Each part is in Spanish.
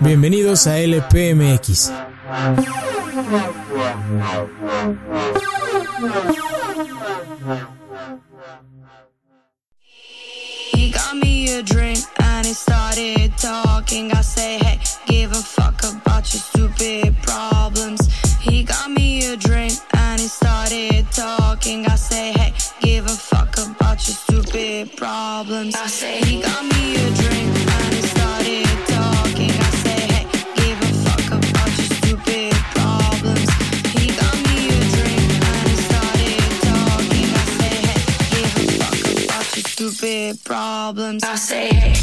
Bienvenidos a LPMX. He got me a drink and he started talking. I say, problems. I say, he got me a drink started talking. I say, hey, give a fuck about a a about your stupid problems. I say, hey.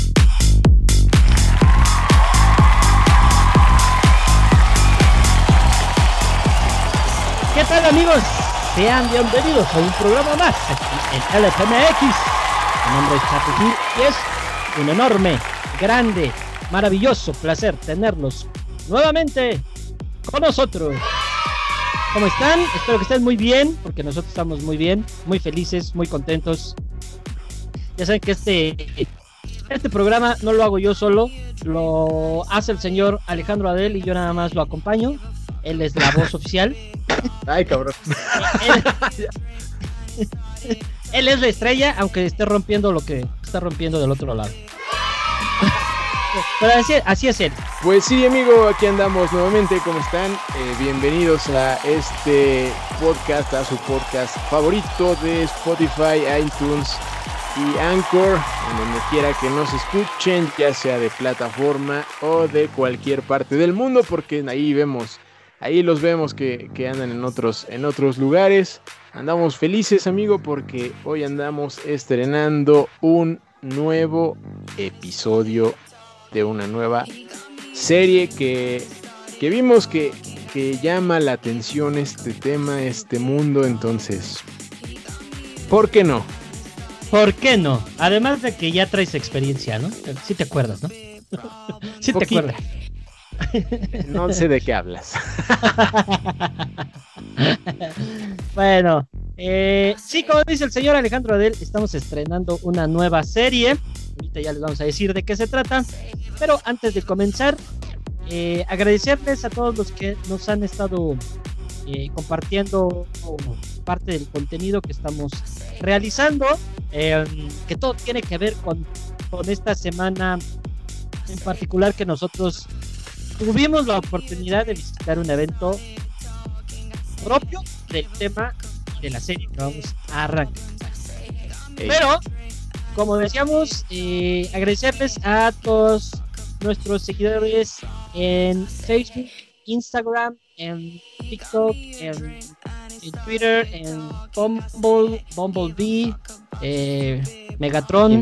¿Qué tal amigos? Sean bienvenidos a un programa más en LFMX. Mi nombre es Chato Gil y es un enorme, grande, maravilloso placer tenerlos nuevamente con nosotros. ¿Cómo están? Espero que estén muy bien, porque nosotros estamos muy bien, muy felices, muy contentos. Ya saben que este, este programa no lo hago yo solo, lo hace el señor Alejandro Adel y yo nada más lo acompaño. Él es la voz oficial. Ay, cabrón. Él, él es la estrella, aunque esté rompiendo lo que está rompiendo del otro lado. Pero así, es él. Pues sí, amigo, aquí andamos nuevamente. ¿Cómo están? Eh, bienvenidos a este podcast, a su podcast favorito de Spotify, iTunes y Anchor, en donde quiera que nos escuchen, ya sea de plataforma o de cualquier parte del mundo, porque ahí vemos, ahí los vemos que, que andan en otros, en otros lugares. Andamos felices, amigo, porque hoy andamos estrenando un nuevo episodio de una nueva serie que, que vimos que, que llama la atención este tema, este mundo, entonces, ¿por qué no? ¿Por qué no? Además de que ya traes experiencia, ¿no? Sí te acuerdas, ¿no? sí te acuerdas. No sé de qué hablas. bueno, eh, sí, como dice el señor Alejandro Adel, estamos estrenando una nueva serie. Ahorita ya les vamos a decir de qué se trata. Pero antes de comenzar, eh, agradecerles a todos los que nos han estado eh, compartiendo parte del contenido que estamos realizando, que todo tiene que ver con esta semana en particular que nosotros tuvimos la oportunidad de visitar un evento propio del tema de la serie que vamos a arrancar. Pero, como decíamos, eh, agradecerles a todos nuestros seguidores en Facebook, Instagram, en TikTok, en, en Twitter, en Bumble, Bumblebee, eh, Megatron,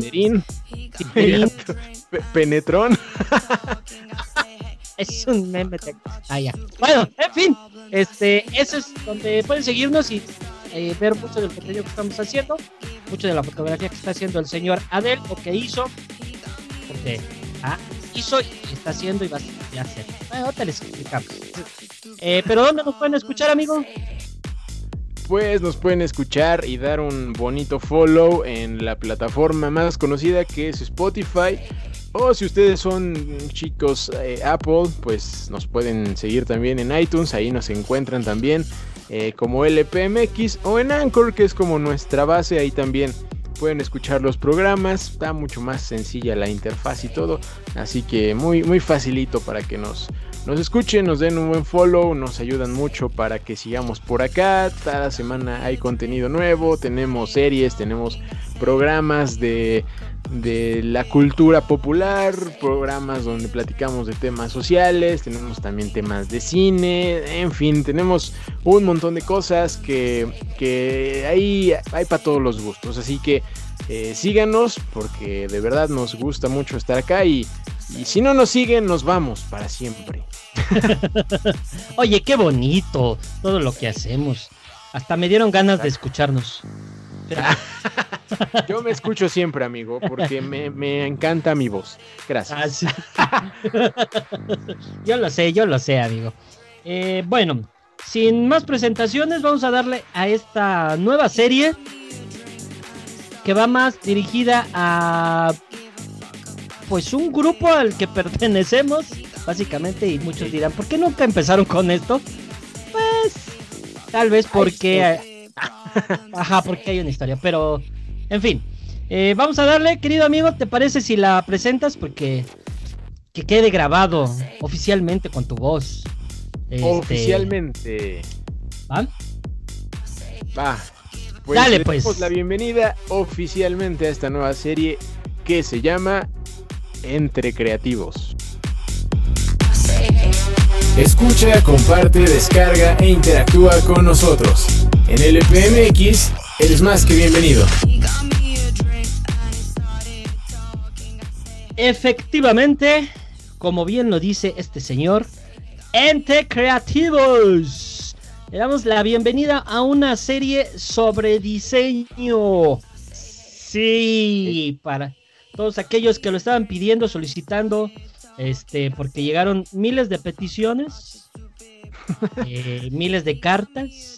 Penetrón. es un meme. Ah, ya. Bueno, en fin, este, eso es donde pueden seguirnos y eh, ver mucho del contenido que estamos haciendo, mucho de la fotografía que está haciendo el señor Adel o que hizo, porque ah, hizo y está haciendo y va a hacer. Bueno, ahorita les explicamos. Eh, pero ¿dónde nos pueden escuchar, amigo? Nos pueden escuchar y dar un bonito follow en la plataforma más conocida que es Spotify. O si ustedes son chicos eh, Apple, pues nos pueden seguir también en iTunes, ahí nos encuentran también eh, como LPMX o en Anchor, que es como nuestra base, ahí también pueden escuchar los programas, está mucho más sencilla la interfaz y todo, así que muy muy facilito para que nos nos escuchen, nos den un buen follow, nos ayudan mucho para que sigamos por acá. Cada semana hay contenido nuevo, tenemos series, tenemos programas de, de la cultura popular, programas donde platicamos de temas sociales, tenemos también temas de cine, en fin, tenemos un montón de cosas que, que hay, hay para todos los gustos. Así que eh, síganos porque de verdad nos gusta mucho estar acá y, y si no nos siguen nos vamos para siempre. Oye, qué bonito todo lo que hacemos. Hasta me dieron ganas de escucharnos. Yo me escucho siempre, amigo, porque me, me encanta mi voz. Gracias. Ah, sí. yo lo sé, yo lo sé, amigo. Eh, bueno, sin más presentaciones, vamos a darle a esta nueva serie que va más dirigida a pues un grupo al que pertenecemos, básicamente, y muchos dirán, ¿por qué nunca empezaron con esto? Pues tal vez porque... Ajá, porque hay una historia, pero en fin. Eh, vamos a darle, querido amigo, ¿te parece si la presentas? Porque que quede grabado oficialmente con tu voz. Este, oficialmente. ¿Va? Va. Pues Dale, pues. la bienvenida oficialmente a esta nueva serie que se llama Entre Creativos. Escucha, comparte, descarga e interactúa con nosotros. En el EPMX eres más que bienvenido. Efectivamente, como bien lo dice este señor, Ente Creativos. Le damos la bienvenida a una serie sobre diseño. Sí, para todos aquellos que lo estaban pidiendo, solicitando, este, porque llegaron miles de peticiones, eh, miles de cartas.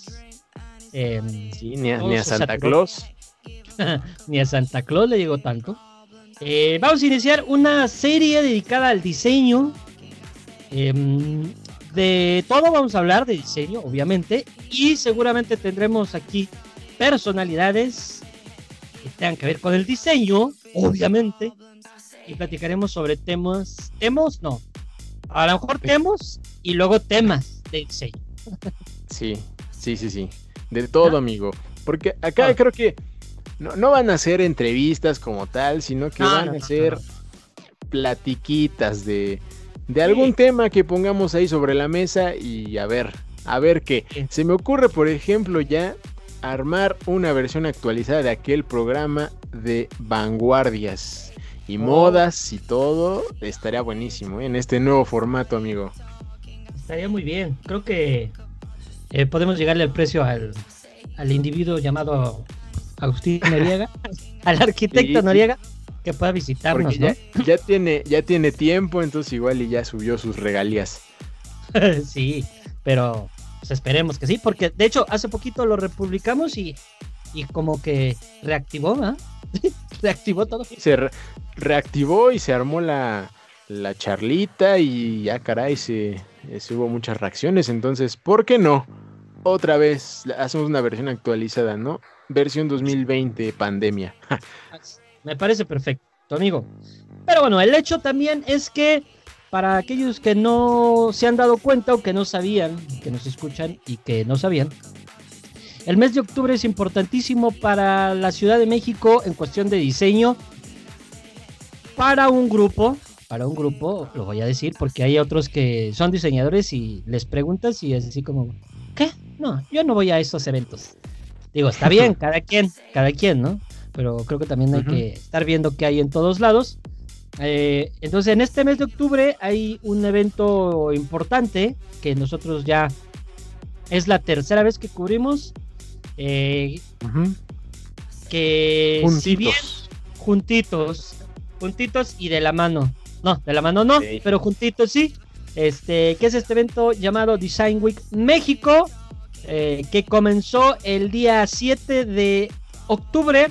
Em, sí, ni a, Santa Claus. ni a Santa Claus le llegó tanto. Eh, vamos a iniciar una serie dedicada al diseño. Em, de todo vamos a hablar de diseño, obviamente. Y seguramente tendremos aquí personalidades que tengan que ver con el diseño, obviamente. Y platicaremos sobre temas. ¿Temas? No. A lo mejor temas y luego temas de diseño. Sí, sí, sí, sí. De todo, amigo. Porque acá ah. creo que no, van a ser entrevistas como tal, sino que van a ser platiquitas de, de algún tema que pongamos ahí sobre la mesa y a ver, a ver qué. Se me ocurre, por ejemplo, ya armar una versión actualizada de aquel programa de vanguardias y oh. modas y todo. Estaría buenísimo ¿eh? en este nuevo formato, amigo. Estaría muy bien. Creo que eh, podemos llegarle al precio al, al individuo llamado Agustín Noriega, al arquitecto Noriega, que pueda visitarnos, ya, tiene, ya tiene tiempo, entonces igual y ya subió sus regalías. sí, pero pues, esperemos que sí, porque de hecho hace poquito lo republicamos y, y como que reactivó, ¿ah? reactivó todo. Se reactivó y se armó la, la charlita y ya caray, se, se hubo muchas reacciones, entonces, ¿por qué no? Otra vez hacemos una versión actualizada, ¿no? versión 2020 pandemia. Me parece perfecto, amigo. Pero bueno, el hecho también es que para aquellos que no se han dado cuenta o que no sabían, que nos escuchan y que no sabían, el mes de octubre es importantísimo para la Ciudad de México en cuestión de diseño. Para un grupo, para un grupo, lo voy a decir, porque hay otros que son diseñadores y les preguntas y es así como, ¿qué? No, yo no voy a esos eventos. Digo, está bien, cada quien, cada quien, ¿no? Pero creo que también hay que estar viendo qué hay en todos lados. Eh, entonces, en este mes de octubre hay un evento importante que nosotros ya es la tercera vez que cubrimos. Eh, que juntitos. si bien juntitos, juntitos y de la mano. No, de la mano no, pero juntitos sí. Este, que es este evento llamado Design Week México eh, que comenzó el día 7 de octubre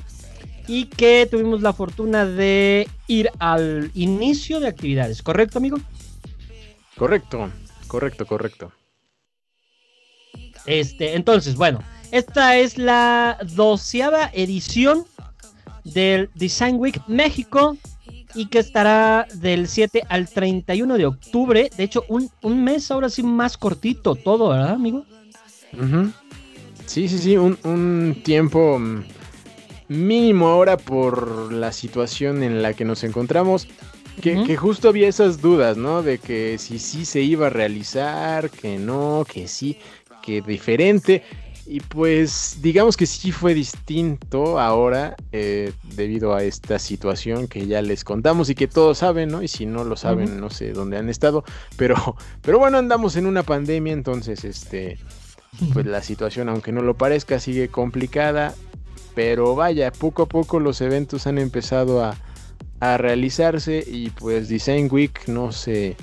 y que tuvimos la fortuna de ir al inicio de actividades, ¿correcto amigo? Correcto, correcto, correcto. Este, entonces, bueno, esta es la doceava edición del Design Week México y que estará del 7 al 31 de octubre. De hecho, un, un mes ahora sí más cortito todo, ¿verdad, amigo? Sí, sí, sí, un, tiempo mm, mínimo ahora por la situación en la que nos encontramos. Que, justo había esas dudas, ¿no? De que si sí se iba a realizar, que no, que sí, que diferente. Y pues digamos que sí fue distinto ahora eh, debido a esta situación que ya les contamos y que todos saben, ¿no? Y si no lo saben, no sé dónde han estado. Pero, pero bueno, andamos en una pandemia, entonces este pues la situación, aunque no lo parezca, sigue complicada. Pero vaya, poco a poco los eventos han empezado a, realizarse y pues Design Week no se,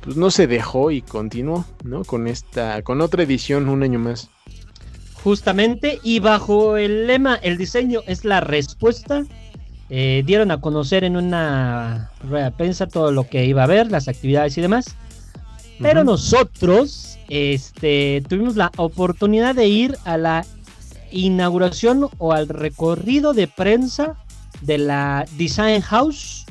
pues no se dejó y continuó, ¿no? Con esta, con otra edición un año más. Justamente, y bajo el lema El diseño es la respuesta, eh, dieron a conocer en una rueda de prensa todo lo que iba a haber, las actividades y demás. Pero nosotros este, tuvimos la oportunidad de ir a la inauguración o al recorrido de prensa de la Design House,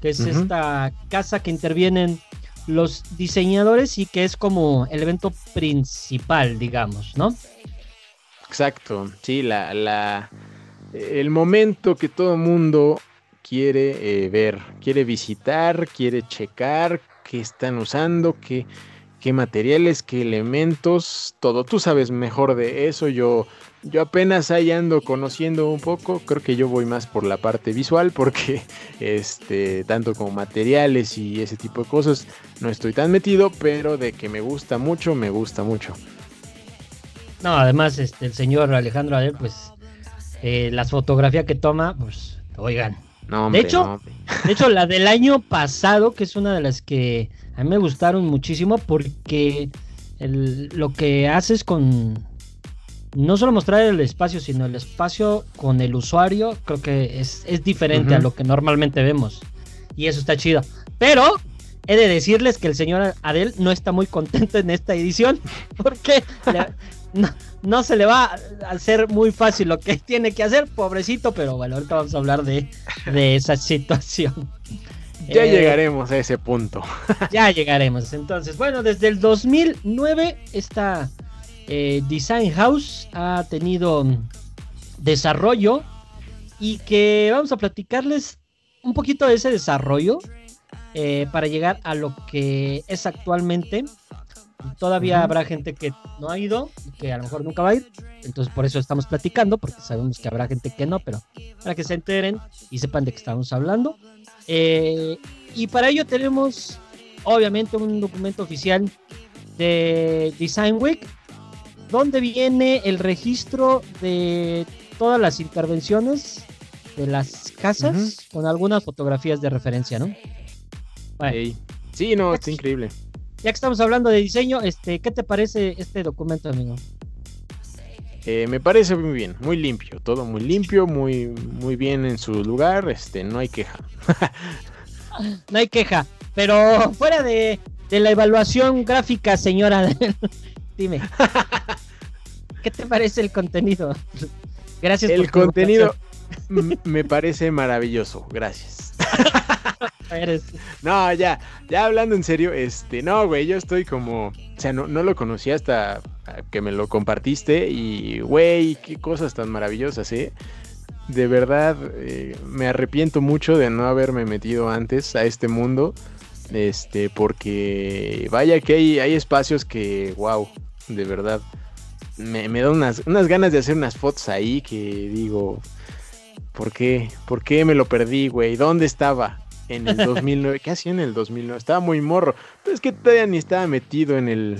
que es esta casa que intervienen los diseñadores y que es como el evento principal, digamos, ¿no? Exacto, sí, la, la, el momento que todo mundo quiere eh, ver, quiere visitar, quiere checar qué están usando, qué, qué materiales, qué elementos, todo. Tú sabes mejor de eso, yo yo apenas ahí ando conociendo un poco, creo que yo voy más por la parte visual porque este tanto como materiales y ese tipo de cosas no estoy tan metido, pero de que me gusta mucho, me gusta mucho. No, además este el señor Alejandro Adel pues eh, las fotografías que toma, pues oigan. No, de hecho, de hecho la del año pasado, que es una de las que a mí me gustaron muchísimo porque lo que haces con no solo mostrar el espacio, sino el espacio con el usuario, creo que es, diferente a lo que normalmente vemos. Y eso está chido. Pero he de decirles que el señor Adel no está muy contento en esta edición, porque no, se le va a hacer muy fácil lo que tiene que hacer, pobrecito, pero bueno, ahorita vamos a hablar de, esa situación. Ya eh, llegaremos a ese punto. ya llegaremos. Entonces, bueno, desde el 2009 esta eh, Design House ha tenido desarrollo y que vamos a platicarles un poquito de ese desarrollo eh, para llegar a lo que es actualmente. Todavía habrá gente que no ha ido, que a lo mejor nunca va a ir, entonces por eso estamos platicando, porque sabemos que habrá gente que no, pero para que se enteren y sepan de qué estamos hablando. Eh, y para ello tenemos, obviamente, un documento oficial de Design Week, ¿Dónde viene el registro de todas las intervenciones de las casas con algunas fotografías de referencia, ¿no? Sí, no, es increíble. Ya que estamos hablando de diseño, este, ¿qué te parece este documento, amigo? Eh, me parece muy bien, muy limpio, todo muy limpio, muy, muy bien en su lugar, este, no hay queja. no hay queja, pero fuera de, de la evaluación gráfica, señora, dime. ¿Qué te parece el contenido? Gracias el contenido me parece maravilloso. Gracias. no, ya, ya hablando en serio, este, no, güey, yo estoy como, o sea, no, no lo conocí hasta que me lo compartiste y, güey, qué cosas tan maravillosas, ¿eh? De verdad, eh, me arrepiento mucho de no haberme metido antes a este mundo, este, porque vaya que hay, hay espacios que, wow, de verdad, me, me da unas, unas ganas de hacer unas fotos ahí que digo, ¿por qué? ¿Por qué me lo perdí, güey? ¿Dónde estaba? En el 2009. ¿Qué hacía en el 2009? Estaba muy morro. Pero es que todavía ni estaba metido en el...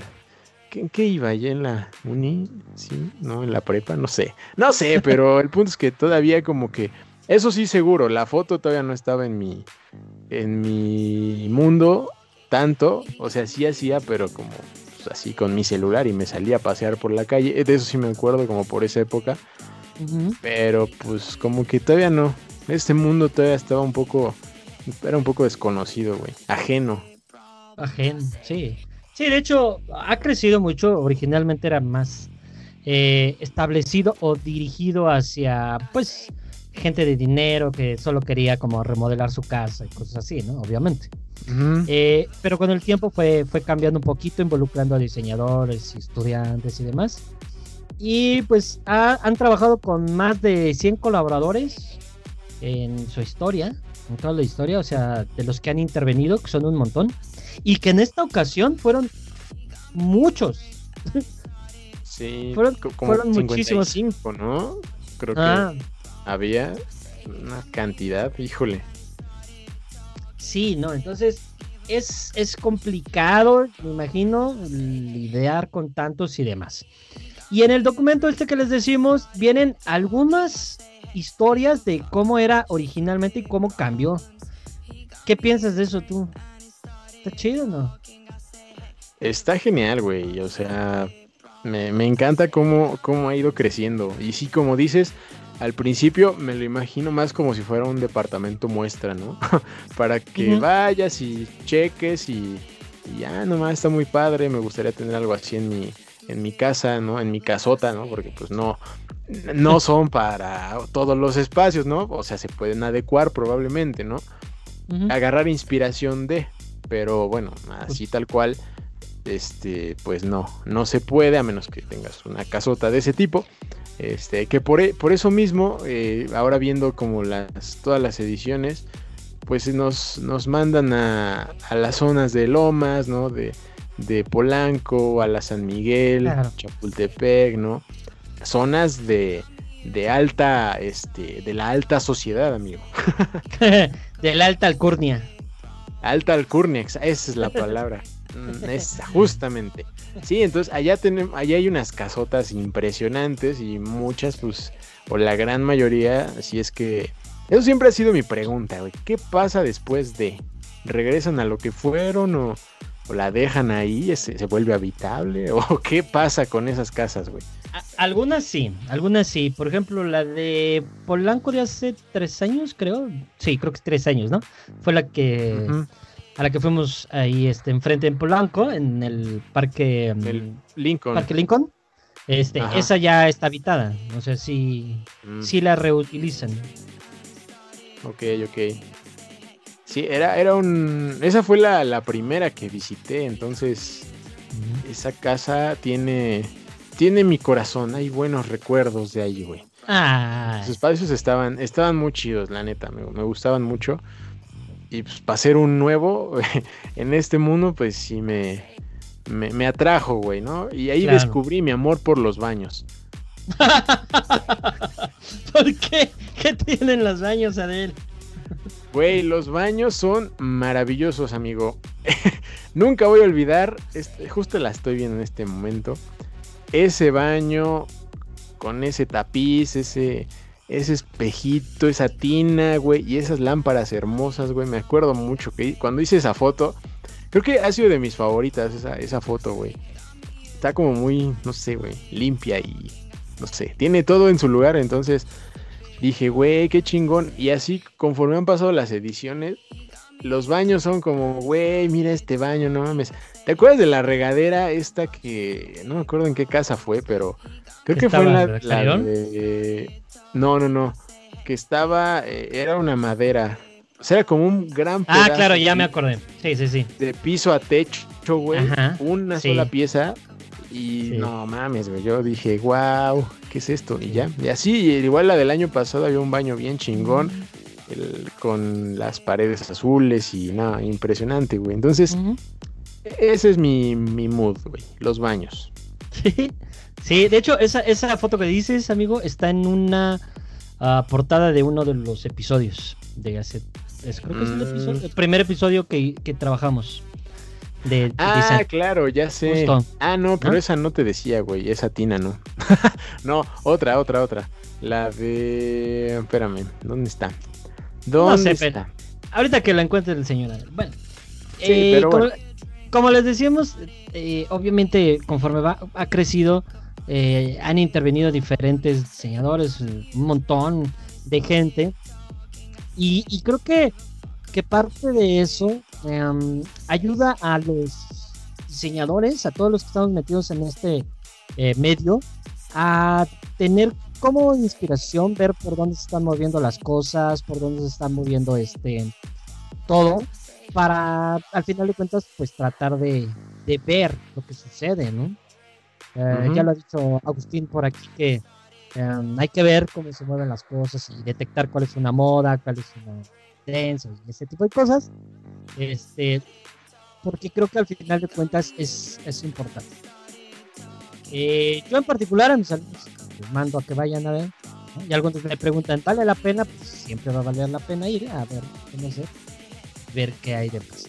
¿En qué iba? ¿Ya en la uni? ¿Sí? ¿No? ¿En la prepa? No sé. No sé, pero el punto es que todavía como que... Eso sí seguro, la foto todavía no estaba en mi... En mi mundo tanto. O sea, sí hacía, pero como pues, así con mi celular y me salía a pasear por la calle. De eso sí me acuerdo, como por esa época. Pero pues como que todavía no. Este mundo todavía estaba un poco... Era un poco desconocido, güey. Ajeno. Ajeno, sí. Sí, de hecho, ha crecido mucho. Originalmente era más eh, establecido o dirigido hacia, pues, gente de dinero que solo quería como remodelar su casa y cosas así, ¿no? Obviamente. Eh, pero con el tiempo fue, fue cambiando un poquito, involucrando a diseñadores, estudiantes y demás. Y pues han trabajado con más de 100 colaboradores en su historia, en toda la historia, o sea, de los que han intervenido, que son un montón, y que en esta ocasión fueron muchos. Sí, fueron, fueron muchísimos. ¿no? Creo que ah. había una cantidad, híjole. Sí, ¿no? Entonces es, es complicado, me imagino, lidiar con tantos y demás. Y en el documento este que les decimos, vienen algunas historias de cómo era originalmente y cómo cambió. ¿Qué piensas de eso tú? ¿Está chido o no? Está genial, güey. O sea, Me, me encanta cómo, cómo ha ido creciendo. Y sí, como dices, al principio me lo imagino más como si fuera un departamento muestra, ¿no? Para que vayas y cheques y, ya nomás está muy padre. Me gustaría tener algo así en mi, en mi casa, ¿no? En mi casota, ¿no? Porque pues no, no son para todos los espacios, ¿no? O sea, se pueden adecuar probablemente, ¿no? Agarrar inspiración de, pero bueno, así tal cual, este, pues no, no se puede a menos que tengas una casota de ese tipo. Este, que por, e, por eso mismo, eh, ahora viendo como las, todas las ediciones, pues nos, nos mandan a, a, las zonas de Lomas, ¿no? De, de Polanco, a la San Miguel, Chapultepec, ¿no? Zonas de, de alta, este, de la alta sociedad, amigo. de la alta alcurnia. Alta alcurnia, esa es la palabra. Mm, esa, justamente. Sí, entonces allá tenemos, allá hay unas casotas impresionantes y muchas, pues, o la gran mayoría, si es que. Eso siempre ha sido mi pregunta, güey. ¿Qué pasa después de? ¿Regresan a lo que fueron o, la dejan ahí? ¿Se, ¿Se, vuelve habitable? ¿O qué pasa con esas casas, güey? Algunas sí, algunas sí. Por ejemplo, la de Polanco de hace tres años, creo. Sí, creo que es tres años, ¿no? Fue la que a la que fuimos ahí este, enfrente en Polanco, en el parque mm, el Lincoln. Parque Lincoln. Este, esa ya está habitada. No sé si, mm. si la reutilizan. Ok, ok. Sí, era, era un. Esa fue la, primera que visité. Entonces, esa casa tiene. Tiene mi corazón. Hay buenos recuerdos de ahí, güey. Ah. Los espacios estaban, estaban muy chidos, la neta. Me, me gustaban mucho y pues para ser un nuevo en este mundo, pues sí me, me, atrajo, güey, ¿no? Y ahí descubrí mi amor por los baños. ¿Por qué? ¿Qué tienen los baños, Adel? Güey, los baños son maravillosos, amigo. Nunca voy a olvidar, este, justo la estoy viendo en este momento, ese baño con ese tapiz, ese, ese espejito, esa tina, güey, y esas lámparas hermosas, güey. Me acuerdo mucho que cuando hice esa foto, creo que ha sido de mis favoritas esa, esa foto, güey. Está como muy, no sé, güey, limpia y, no sé, tiene todo en su lugar, entonces dije, güey, qué chingón. Y así, conforme han pasado las ediciones, los baños son como, güey, mira este baño, no mames. ¿Te acuerdas de la regadera esta que, no me acuerdo en qué casa fue, pero creo que fue la, la de... No, no, no. Que estaba, eh, era una madera. O sea, era como un gran Ah, claro, ya me acordé. Sí, sí, sí. De piso a techo, güey. Una sola pieza. Y no mames, güey. Yo dije, wow, ¿qué es esto? Y ya. Y así, igual la del año pasado había un baño bien chingón. con las paredes azules y nada, impresionante, güey. Entonces, ese es mi, mi mood, güey. Los baños. Sí. Sí, de hecho, esa, esa foto que dices, amigo, está en una ah, portada de uno de los episodios de hace. creo que es el, episodio, mm. el primer episodio que, trabajamos. De, ah, claro, ya sé. Ah, no, pero esa no te decía, güey. Esa tina no. no, otra, otra, otra. La de. Espérame, ¿dónde está? ¿Dónde está? Ahorita que la encuentre el señor. Bueno. Eh, como, como, les decíamos, eh, obviamente, conforme va, ha crecido eh, han intervenido diferentes diseñadores, un montón de gente. Y, creo que, que, parte de eso em, ayuda a los diseñadores, a todos los que estamos metidos en este eh, medio, a tener como inspiración ver por dónde se están moviendo las cosas, por dónde se están moviendo este todo, para al final de cuentas pues tratar de, de ver lo que sucede, ¿no? Eh, ya lo ha dicho Agustín por aquí que em, hay que ver cómo se mueven las cosas y detectar cuál es una moda, cuál es una tendencia y ese tipo de cosas. Este, porque creo que al final de cuentas es, es importante. Eh, yo en particular a mis alumnos les mando a que vayan a ver. Y algunos me preguntan, ¿vale la pena? Pues siempre va a valer la pena ir a ver, conocer, ver qué hay de más.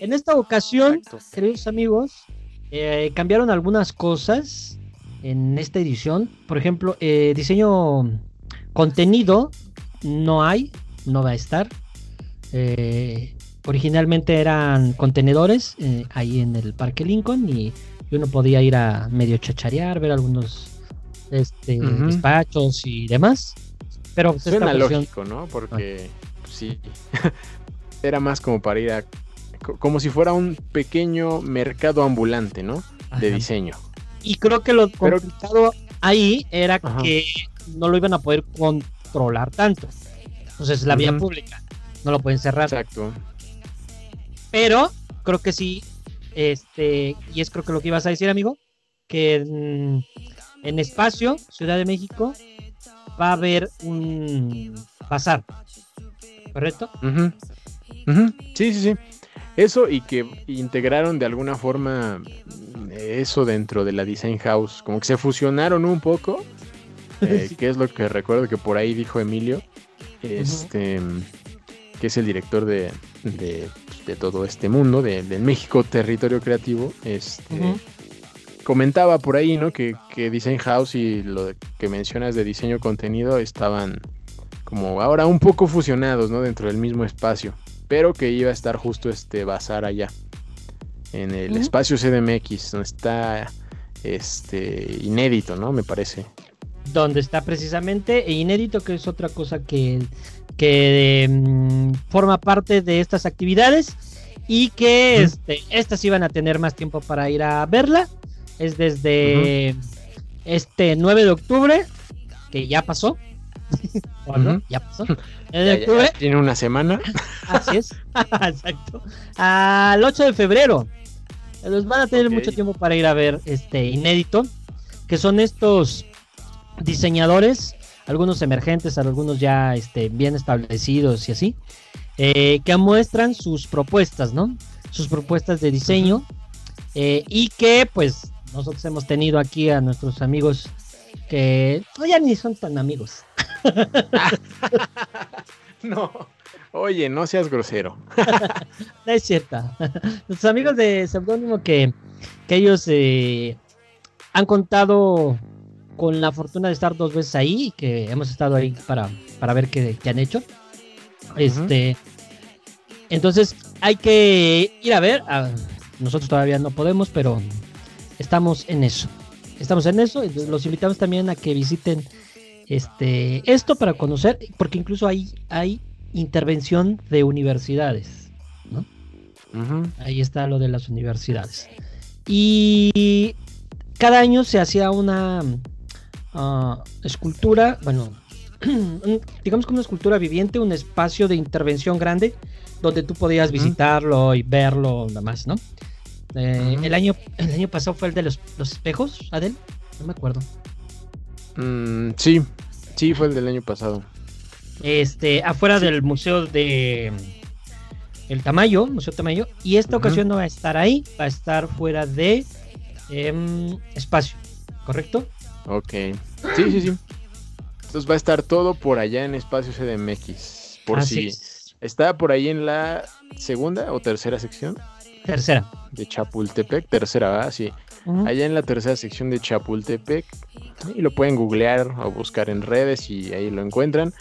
en esta ocasión, queridos amigos, eh, cambiaron algunas cosas en esta edición. Por ejemplo, eh, diseño contenido no hay, no va a estar. Eh, originalmente eran contenedores ahí en el Parque Lincoln y y uno podía ir a medio chacharear, ver algunos este, despachos y demás. Pero pues, Suena lógico, ¿no? Porque pues, sí, era más como para ir a... co- Como si fuera un pequeño mercado ambulante, ¿no? De diseño. Y creo que lo Pero- complicado ahí era Ajá. que no lo iban a poder controlar tanto. Entonces, la vía pública no lo pueden cerrar. Exacto. Pero creo que sí, este, y es creo que lo que ibas a decir, amigo, que en, en espacio, Ciudad de México, va a haber un bazar. ¿Correcto? Sí, sí, sí. Eso y que integraron de alguna forma mm, eso dentro de la Design House. Como que se fusionaron un poco. eh, Sí. que es lo que recuerdo que por ahí dijo Emilio. Este. Que es el director de, de, de todo este mundo, de- del México Territorio Creativo. Este. Comentaba por ahí, ¿no? Que, que Design House y lo de- que mencionas de diseño contenido estaban como ahora un poco fusionados, ¿no? Dentro del mismo espacio. Pero que iba a estar justo este bazar allá. En el Ujú. espacio CDMX, donde está este inédito, ¿no? Me parece. Donde está precisamente e inédito que es otra cosa que, que mm, forma parte de estas actividades y que este, estas iban a tener más tiempo para ir a verla es desde este 9 de octubre que ya pasó ¿O no? Ya pasó 9 Ya- de ya- ya octubre tiene una semana. Así es. Exacto. Al 8 de febrero. Los van a tener mucho tiempo para ir a ver este inédito. Que son estos diseñadores. Algunos emergentes, algunos ya este, bien establecidos y así. eh, que muestran sus propuestas, ¿no? Sus propuestas de diseño. eh, y que pues nosotros hemos tenido aquí a nuestros amigos que no, ya ni son tan amigos. No. Oye, no seas grosero. No es cierta. Nuestros amigos de Seudónimo que, que ellos eh, han contado con la fortuna de estar dos veces ahí que hemos estado ahí para, para ver qué, qué han hecho. Este, entonces hay que ir a ver. a- nosotros todavía no podemos, pero estamos en eso. Estamos en eso. entonces los invitamos también a que visiten este esto para conocer, porque incluso hay, hay intervención de universidades. ¿no? Ahí está lo de las universidades. Y cada año se hacía una escultura, bueno, digamos que una escultura viviente, un espacio de intervención grande donde tú podías visitarlo y verlo, nada más, ¿no? Eh, el, año, el año pasado fue el de los, los espejos, Adel, no me acuerdo. Mm, sí, sí, fue el del año pasado. Este, afuera del museo de El Tamayo, Museo Tamayo, y esta ocasión no va a estar ahí, va a estar fuera de em, espacio, ¿correcto? Ok. Sí, sí, sí. Entonces va a estar todo por allá en Espacio CDMX. Por Así si es. está por ahí en la segunda o tercera sección Tercera. de Chapultepec. Tercera, ¿verdad? Sí. Allá en la tercera sección de Chapultepec. Y lo pueden googlear o buscar en redes y ahí lo encuentran.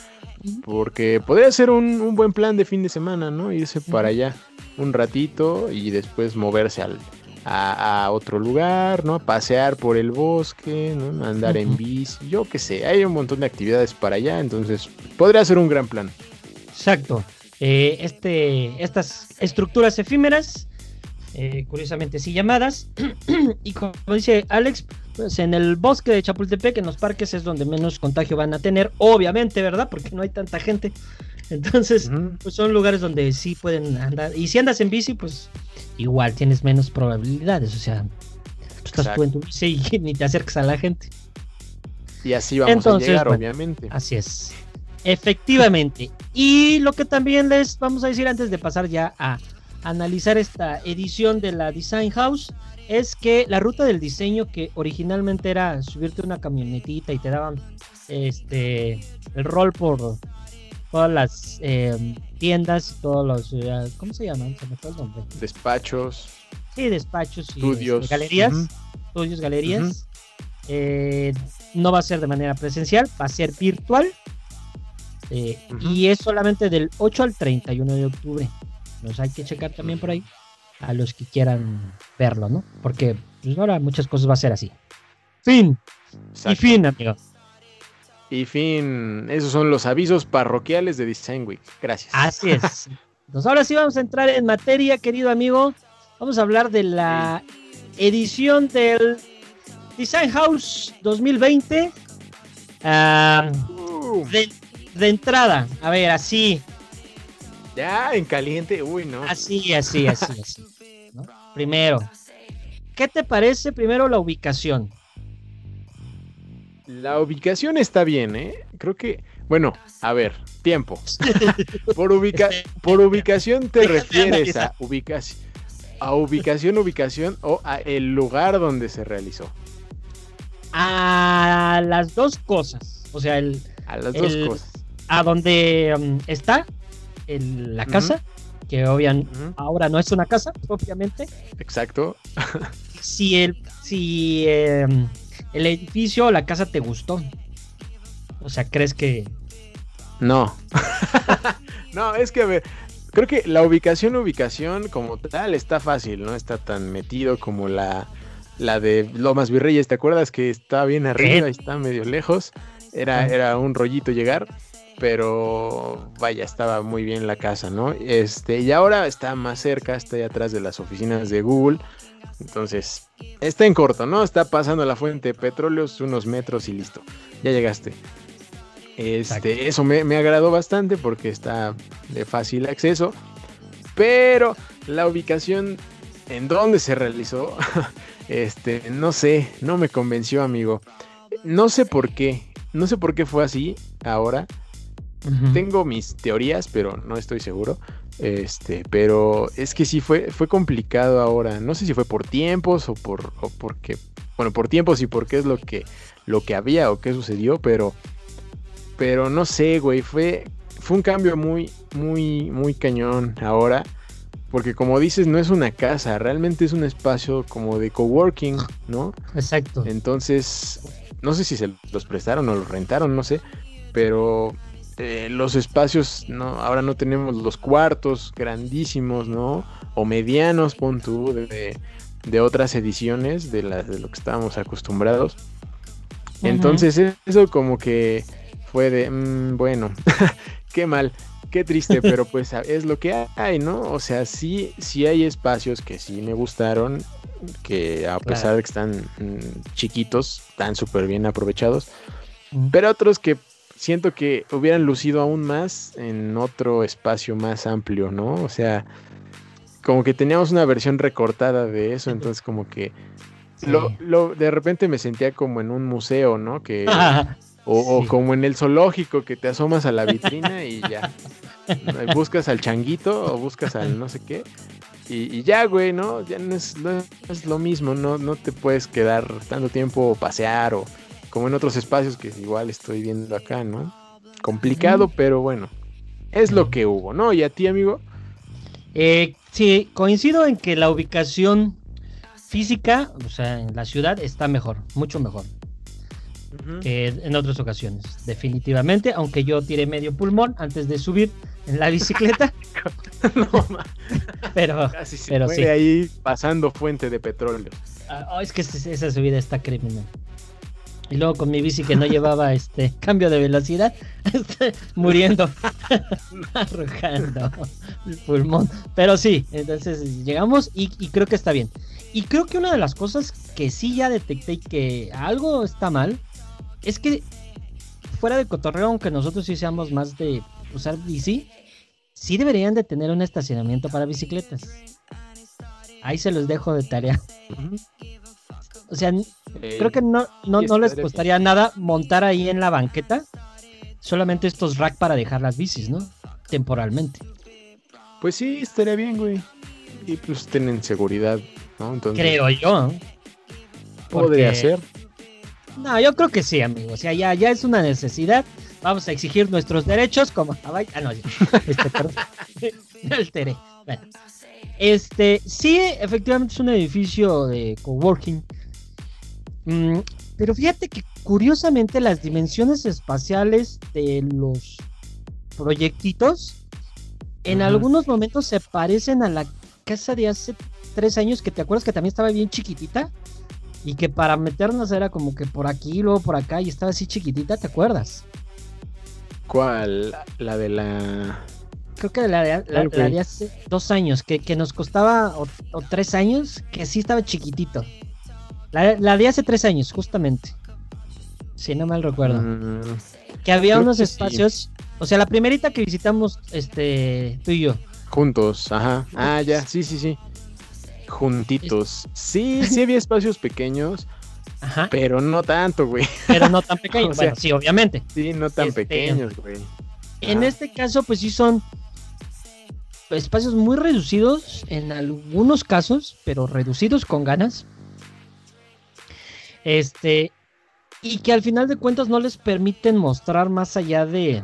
Porque podría ser un, un buen plan de fin de semana, ¿no? Irse para allá un ratito y después moverse al, a, a otro lugar, ¿no? Pasear por el bosque, ¿no? Andar en bici, yo qué sé. Hay un montón de actividades para allá, entonces podría ser un gran plan. Exacto. Eh, este, estas estructuras efímeras, eh, curiosamente sí llamadas, y como dice Alex, pues en el bosque de Chapultepec, en los parques es donde menos contagio van a tener, obviamente, ¿verdad? Porque no hay tanta gente. Entonces, pues son lugares donde sí pueden andar. Y si andas en bici, pues igual tienes menos probabilidades. O sea, tú estás tú en tu bici y ni te acercas a la gente. Y así vamos Entonces, a llegar, bueno, obviamente. Así es. Efectivamente. Y lo que también les vamos a decir antes de pasar ya a analizar esta edición de la Design House es que la ruta del diseño que originalmente era subirte una camionetita y te daban este el rol por todas las eh, tiendas todos los eh, ¿cómo se llaman? Se me fue el nombre. Despachos, Sí, despachos y estudios. este, galerías, ujú. estudios, galerías. Eh, no va a ser de manera presencial, va a ser virtual. Eh. Y es solamente del 8 al 31 de octubre. Nos hay que checar también por ahí a los que quieran verlo, ¿no? Porque pues ahora muchas cosas va a ser así. Fin. Y fin, amigo. Y fin, esos son los avisos parroquiales de Design Week. Gracias. Así es. Entonces ahora sí vamos a entrar en materia, querido amigo. Vamos a hablar de la edición del Design House 2020. Ah, Uh, de, de entrada, a ver, así, ya, en caliente, uy, no. así, así, así, así. ¿no? Primero, ¿qué te parece primero la ubicación? La ubicación está bien, ¿eh? Creo que, bueno, a ver, tiempo. Por, ubica por ubicación te refieres a ubicación, a ubicación, ubicación o a el lugar donde se realizó. A las dos cosas. O sea, el, A las El- dos cosas. a donde um, está el- la casa, que obvian, Ujú, ahora no es una casa, obviamente. Exacto. Si el, si em, el edificio o la casa te gustó. O sea, ¿crees que No. no, es que a ver, creo que la ubicación, ubicación como tal está fácil, no está tan metido como la, la de Lomas Virreyes, ¿te acuerdas que está bien arriba y está medio lejos? Era, Ah. era un rollito llegar, pero vaya, estaba muy bien la casa, ¿no? Este, y ahora está más cerca, está ahí atrás de las oficinas de Google. Entonces, está en corto, ¿no? Está pasando la fuente de petróleos unos metros y listo. Ya llegaste. Este, eso me, me agradó bastante porque está de fácil acceso. Pero la ubicación en donde se realizó, este, no sé, no me convenció, amigo. No sé por qué, no sé por qué fue así ahora. Tengo mis teorías, pero no estoy seguro. Este, pero es que sí fue, fue complicado ahora. No sé si fue por tiempos o por, o porque, bueno, por tiempos y porque es lo que, lo que había o qué sucedió, pero, pero no sé, güey, fue, fue un cambio muy, muy, muy cañón ahora. Porque como dices, no es una casa, realmente es un espacio como de coworking, ¿no? Exacto. Entonces, no sé si se los prestaron o los rentaron, no sé, pero eh, los espacios, no, ahora no tenemos los cuartos grandísimos, ¿no? O medianos, pon tú, de, de otras ediciones de, la- de lo que estábamos acostumbrados. Entonces, eso como que fue de, mm, bueno, qué mal, qué triste, pero pues es lo que hay, ¿no? O sea, sí, sí hay espacios que sí me gustaron, que a pesar Claro. de que están mm, chiquitos, están súper bien aprovechados, pero otros que siento que hubieran lucido aún más en otro espacio más amplio, ¿no? O sea, como que teníamos una versión recortada de eso, entonces como que Sí. lo, lo- de repente me sentía como en un museo, ¿no? Que, o, como en el zoológico que te asomas a la vitrina y ya. Buscas al changuito o buscas al no sé qué. Y, y ya, güey, ¿no? Ya no es, no es lo mismo, no, no te puedes quedar tanto tiempo o pasear o como en otros espacios que igual estoy viendo acá, ¿no? Complicado, pero bueno. Es lo que hubo, ¿no? ¿Y a ti, amigo? Eh, sí, coincido en que la ubicación física, o sea, en la ciudad está mejor, mucho mejor que en otras ocasiones, definitivamente, aunque yo tiré medio pulmón antes de subir en la bicicleta, no, pero casi se Pero sí. ahí pasando fuente de petróleo. ah, oh, es que esa subida está criminal. Y luego con mi bici que no llevaba este cambio de velocidad, este, muriendo, arrojando el pulmón. Pero sí, entonces llegamos y, creo que está bien. Y creo que una de las cosas que sí ya detecté que algo está mal es que fuera de cotorreo, aunque nosotros sí más de usar bici, sí deberían de tener un estacionamiento para bicicletas. Ahí se los dejo de tarea. O sea, creo que no, no, no les costaría nada montar ahí en la banqueta solamente estos rack para dejar las bicis, ¿no? Temporalmente. Pues sí, estaría bien, güey. Y pues tienen seguridad, ¿no? Entonces, Creo yo. ¿no? podría Porque- ser. No, yo creo que sí, amigo. O sea, ya, ya es una necesidad. Vamos a exigir nuestros derechos como... Ah, no, ya. Este, perdón. Me alteré. Bueno. Este, sí, efectivamente es un edificio de coworking. Mm, pero fíjate que curiosamente las dimensiones espaciales de los proyectitos en algunos momentos se parecen a la casa de hace tres años que te acuerdas que también estaba bien chiquitita y que para meternos era como que por aquí, luego por acá y estaba así chiquitita, ¿te acuerdas? ¿Cuál? La de la... Creo que la de, la, la de hace dos años, que, que nos costaba, o, o, tres años, que sí estaba chiquitito. La, la, de hace tres años, justamente. Si no mal recuerdo. Mm, que había unos espacios, sí. o sea, la primerita que visitamos, este, tú y yo. Juntos, ajá. Ah, ya, sí, sí, sí. Juntitos. Sí, sí había espacios pequeños. Ajá. Pero no tanto, güey. Pero no tan pequeños. o sea, bueno, sí, obviamente. Sí, no tan este, pequeños, güey. En este caso, pues sí son espacios muy reducidos en algunos casos, pero reducidos con ganas. Este, y que al final de cuentas no les permiten mostrar más allá de,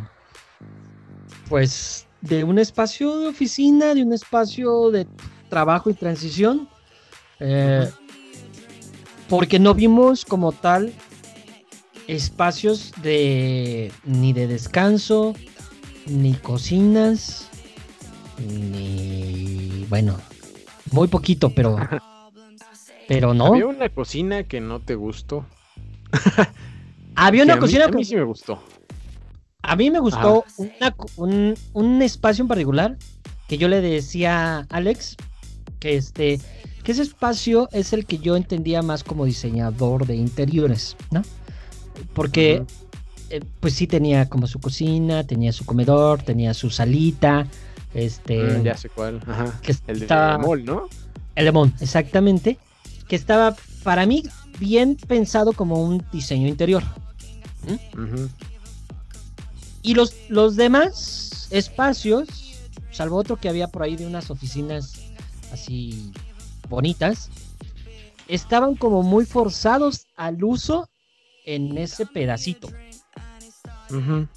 pues, de un espacio de oficina, de un espacio de trabajo y transición. Eh, porque no vimos como tal espacios de ni de descanso, ni cocinas, ni bueno, muy poquito, pero pero no. Había una cocina que no te gustó. Había una cocina mí, a mí sí me gustó. A mí me gustó una, un, un, espacio en particular que yo le decía a Alex que este que ese espacio es el que yo entendía más como diseñador de interiores, ¿no? Porque uh -huh. eh, pues sí tenía como su cocina, tenía su comedor, tenía su salita, este mm, ya sé cuál, Ajá. que el de Mol, ¿no? El de exactamente, que estaba para mí bien pensado como un diseño interior. ¿Mm? Uh -huh. Y los, los demás espacios, salvo otro que había por ahí de unas oficinas así bonitas, estaban como muy forzados al uso en ese pedacito. Uh -huh.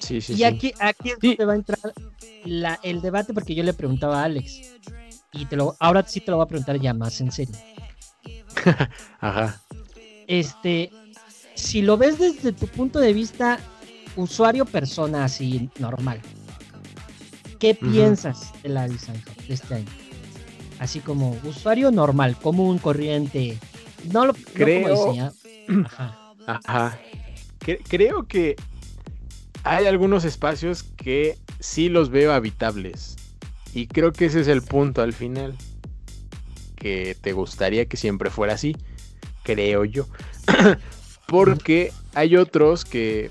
Sí, sí, y aquí, aquí es sí. donde va a entrar la, el debate porque yo le preguntaba a Alex. Y te lo, ahora sí te lo voy a preguntar ya más en serio. Ajá. Este, si lo ves desde tu punto de vista usuario persona así normal, ¿qué uh -huh. piensas de la design de este año? Así como usuario normal, común, corriente, no lo creo. No como diseñado. Ajá. Ajá. creo que hay algunos espacios que sí los veo habitables. Y creo que ese es el punto al final. Que te gustaría que siempre fuera así. Creo yo. Porque hay otros que.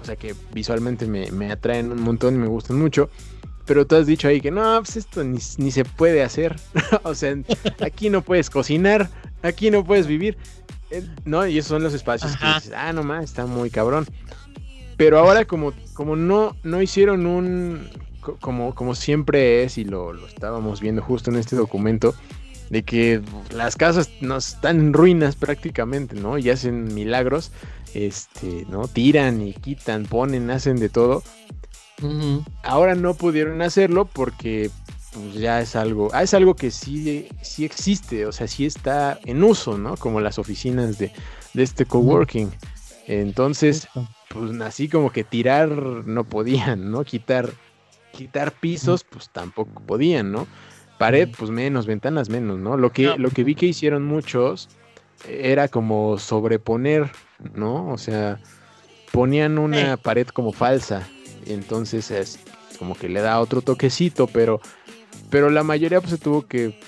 O sea, que visualmente me, me, atraen un montón y me gustan mucho. Pero tú has dicho ahí que no, pues esto ni, ni se puede hacer. o sea, aquí no puedes cocinar. Aquí no puedes vivir. ¿No? Y esos son los espacios Ajá. que dices, ah, no más, está muy cabrón. Pero ahora como, como no, no hicieron un, como, como siempre es, y lo, lo, estábamos viendo justo en este documento, de que las casas no están en ruinas prácticamente, ¿no? Y hacen milagros, este, ¿no? Tiran y quitan, ponen, hacen de todo. Uh -huh. Ahora no pudieron hacerlo porque pues ya es algo, ah, es algo que sí, sí existe, o sea, sí está en uso, ¿no? Como las oficinas de, de este coworking. Entonces, pues así como que tirar no podían, ¿no? Quitar, quitar pisos, pues tampoco podían, ¿no? Pared, pues menos, ventanas menos, ¿no? Lo que, no. lo que vi que hicieron muchos era como sobreponer, ¿no? O sea, ponían una pared como falsa. Entonces es como que le da otro toquecito, pero pero la mayoría pues se tuvo que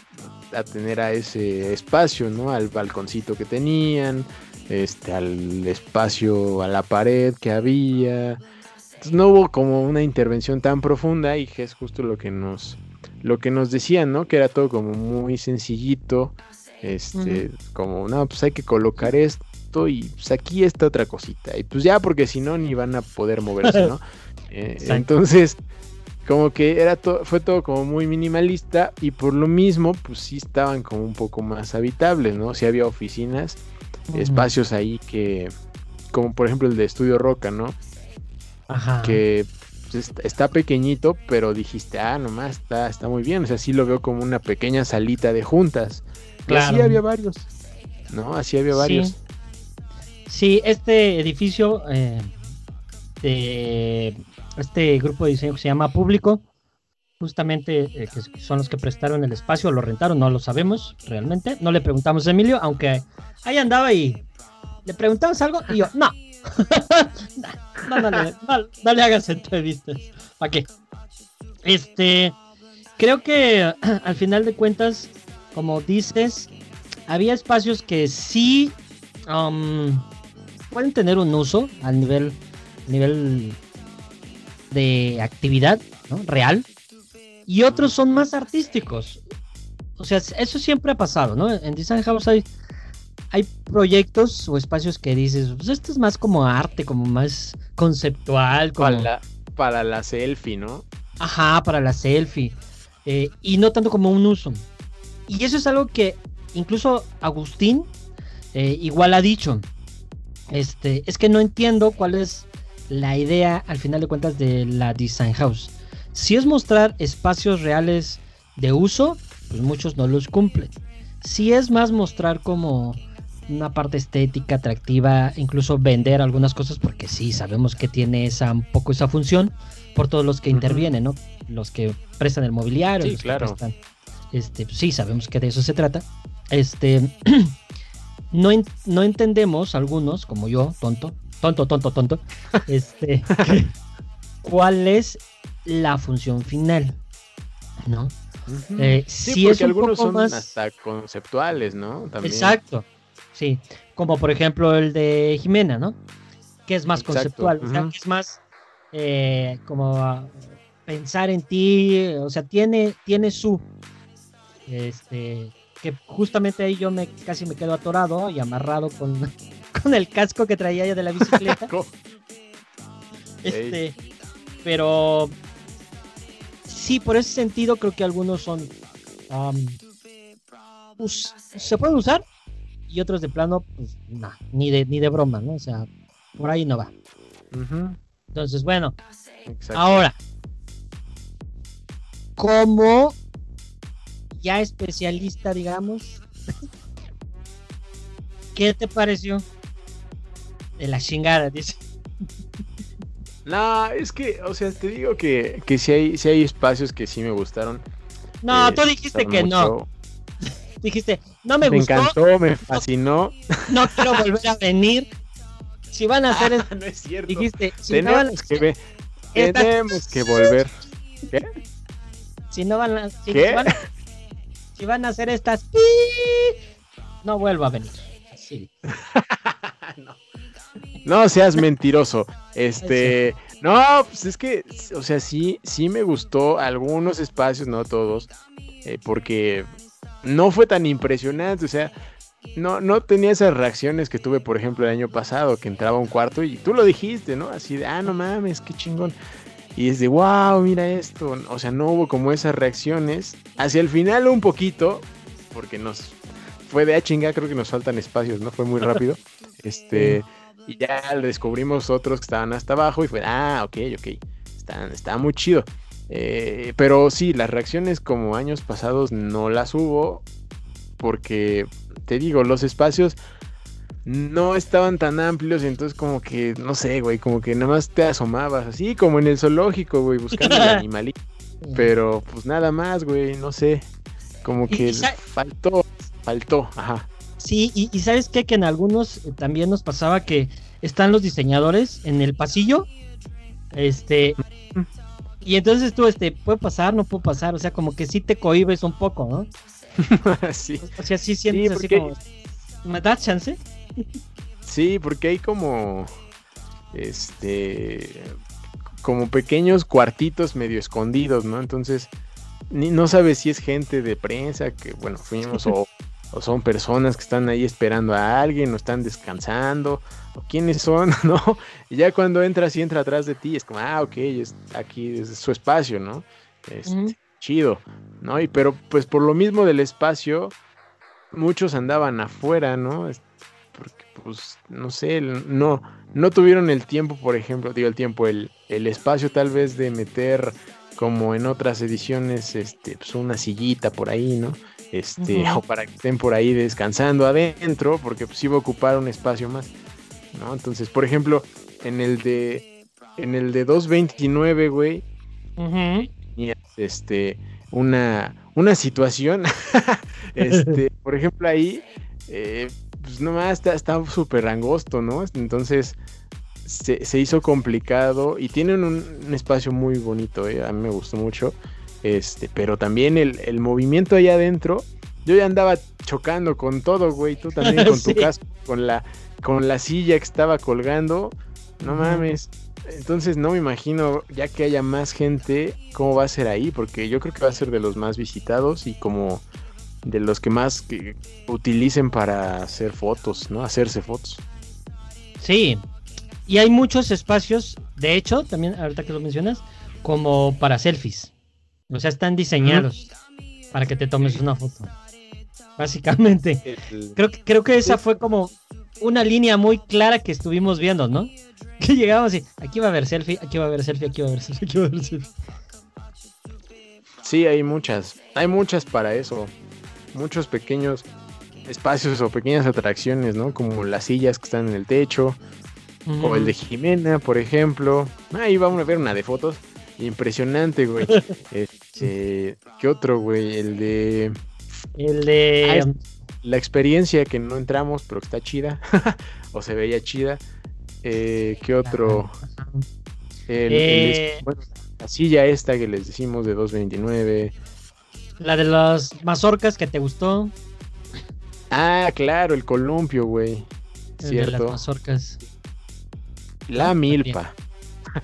atener a ese espacio, ¿no? Al balconcito que tenían, este, al espacio, a la pared que había. Entonces no hubo como una intervención tan profunda y es justo lo que nos, lo que nos decían, ¿no? Que era todo como muy sencillito, este, uh -huh. como, no, pues hay que colocar esto y pues aquí está otra cosita. Y pues ya, porque si no, ni van a poder moverse, ¿no? eh, entonces, como que era todo, fue todo como muy minimalista y por lo mismo, pues sí estaban como un poco más habitables, ¿no? Sí había oficinas, uh -huh. espacios ahí que, como por ejemplo el de Estudio Roca, ¿no? Ajá. Que pues, está pequeñito, pero dijiste, ah, nomás está, está muy bien, o sea, sí lo veo como una pequeña salita de juntas. Claro. Y así había varios, ¿no? Así había varios. Sí, sí este edificio eh, de este grupo de diseño que se llama Público, justamente eh, que son los que prestaron el espacio, lo rentaron, no lo sabemos realmente. No le preguntamos a Emilio, aunque ahí andaba y le preguntamos algo y yo, no. no, no, no, no, le hagas entrevistas. ¿Para qué? Este, creo que al final de cuentas, como dices, había espacios que sí um, pueden tener un uso al nivel, nivel de actividad real y otros son más artísticos. O sea, eso siempre ha pasado, ¿no? En Design House hay, hay proyectos o espacios que dices, pues esto es más como arte, como más conceptual. Como... Para, la, para la selfie, ¿no? Ajá, para la selfie. Eh, y no tanto como un uso. Y eso es algo que incluso Agustín eh, igual ha dicho. Este, es que no entiendo cuál es la idea, al final de cuentas, de la Design House. Si es mostrar espacios reales de uso, pues muchos no los cumplen. Si es más mostrar como una parte estética, atractiva, incluso vender algunas cosas, porque sí, sabemos que tiene esa, un poco esa función por todos los que intervienen, ¿no? Los que prestan el mobiliario, sí, claro. este, pues sí, sabemos que de eso se trata. Este, no, no entendemos algunos, como yo, tonto, tonto, tonto, tonto, este, cuál es la función final, ¿no? Eh, sí, porque algunos son hasta conceptuales, ¿no? Exacto, sí, como por ejemplo el de Jimena, ¿no? Que es más conceptual, o sea, que es más eh, como pensar en ti, o sea, tiene, tiene su, este, que justamente ahí yo me casi me quedo atorado y amarrado con, con el casco que traía ya de la bicicleta. este, pero sí, por ese sentido creo que algunos son pues, se pueden usar y otros de plano, pues no, ni de ni de broma, ¿no? O sea, por ahí no va. Entonces, bueno, ahora, como ya especialista, digamos, ¿qué te pareció? De la chingada, dice. No, es que, o sea, te digo que, que si hay, si hay espacios que sí me gustaron. No, eh, tú dijiste que no. Dijiste, no me, me gustó. Me encantó, me fascinó. No quiero volver a venir. Si van a hacer. Ah, no es cierto. Dijiste, si tenemos, no que, ver, tenemos que volver. ¿Qué? Si no van a. Si, ¿Qué? Van a, si van a hacer estas. No vuelvo a venir. Así. no. No seas mentiroso. Este, no, pues es que, o sea, sí, sí me gustó algunos espacios, no todos, eh, porque no fue tan impresionante, o sea, no, no tenía esas reacciones que tuve, por ejemplo, el año pasado, que entraba a un cuarto y tú lo dijiste, ¿no? Así de, ah, no mames, qué chingón. Y es de, wow, mira esto. O sea, no hubo como esas reacciones. Hacia el final un poquito, porque nos fue de a ah, chinga, creo que nos faltan espacios, ¿no? Fue muy rápido. Este, y ya descubrimos otros que estaban hasta abajo y fue, ah, ok, ok, está, muy chido. Eh, pero sí, las reacciones como años pasados no las hubo porque, te digo, los espacios no estaban tan amplios y entonces como que, no sé, güey, como que nada más te asomabas, así como en el zoológico, güey, buscando el animalito. Pero pues nada más, güey, no sé, como que faltó, faltó, ajá. Sí, y, sabes qué? que en algunos eh, también nos pasaba que están los diseñadores en el pasillo, este, y entonces tú, este, puede pasar, no puedo pasar, o sea, como que sí te cohibes un poco, ¿no? sí. O sea, sí sientes así como, ¿me das chance? sí, porque hay como, este, como pequeños cuartitos medio escondidos, ¿no? Entonces, ni, no sabes si es gente de prensa, que bueno, fuimos o o son personas que están ahí esperando a alguien, o están descansando, o quiénes son, ¿no? Y ya cuando entras y entra atrás de ti, es como, ah, ok, aquí es su espacio, ¿no? Este, Chido, ¿no? Y pero pues por lo mismo del espacio, muchos andaban afuera, ¿no? Porque pues, no sé, no, no tuvieron el tiempo, por ejemplo, digo el tiempo, el, el espacio tal vez de meter como en otras ediciones, este, pues una sillita por ahí, ¿no? este, o para que estén por ahí descansando adentro, porque pues iba a ocupar un espacio más, ¿no? Entonces, por ejemplo, en el de, en el de 229, güey, este, una, una situación. este, por ejemplo, ahí, eh, pues nomás está, está súper angosto, ¿no? Entonces se, se, hizo complicado y tienen un, un espacio muy bonito, ¿eh? a mí me gustó mucho. Este, pero también el, el, movimiento allá adentro, yo ya andaba chocando con todo, güey. Tú también con sí. tu casco, con la, con la silla que estaba colgando. No mames. Entonces no me imagino, ya que haya más gente, cómo va a ser ahí, porque yo creo que va a ser de los más visitados y como de los que más que utilicen para hacer fotos, ¿no? Hacerse fotos. Sí, y hay muchos espacios, de hecho, también ahorita que lo mencionas, como para selfies. O sea, están diseñados ¿Mm? para que te tomes una foto. Básicamente. El... Creo, creo que esa fue como una línea muy clara que estuvimos viendo, ¿no? Que llegábamos y aquí va a haber selfie, aquí va a haber selfie, aquí va a haber selfie, aquí va a haber selfie. Sí, hay muchas. Hay muchas para eso. Muchos pequeños espacios o pequeñas atracciones, ¿no? Como las sillas que están en el techo. Uh -huh. O el de Jimena, por ejemplo. Ahí vamos a ver una de fotos. Impresionante, güey. este, ¿Qué otro, güey? El de. El de. Ah, la experiencia que no entramos, pero que está chida. o se veía chida. Eh, ¿Qué otro? El, eh... el, bueno, la silla esta que les decimos de 229. La de las mazorcas que te gustó. Ah, claro, el columpio, güey. Cierto. De las mazorcas. La milpa.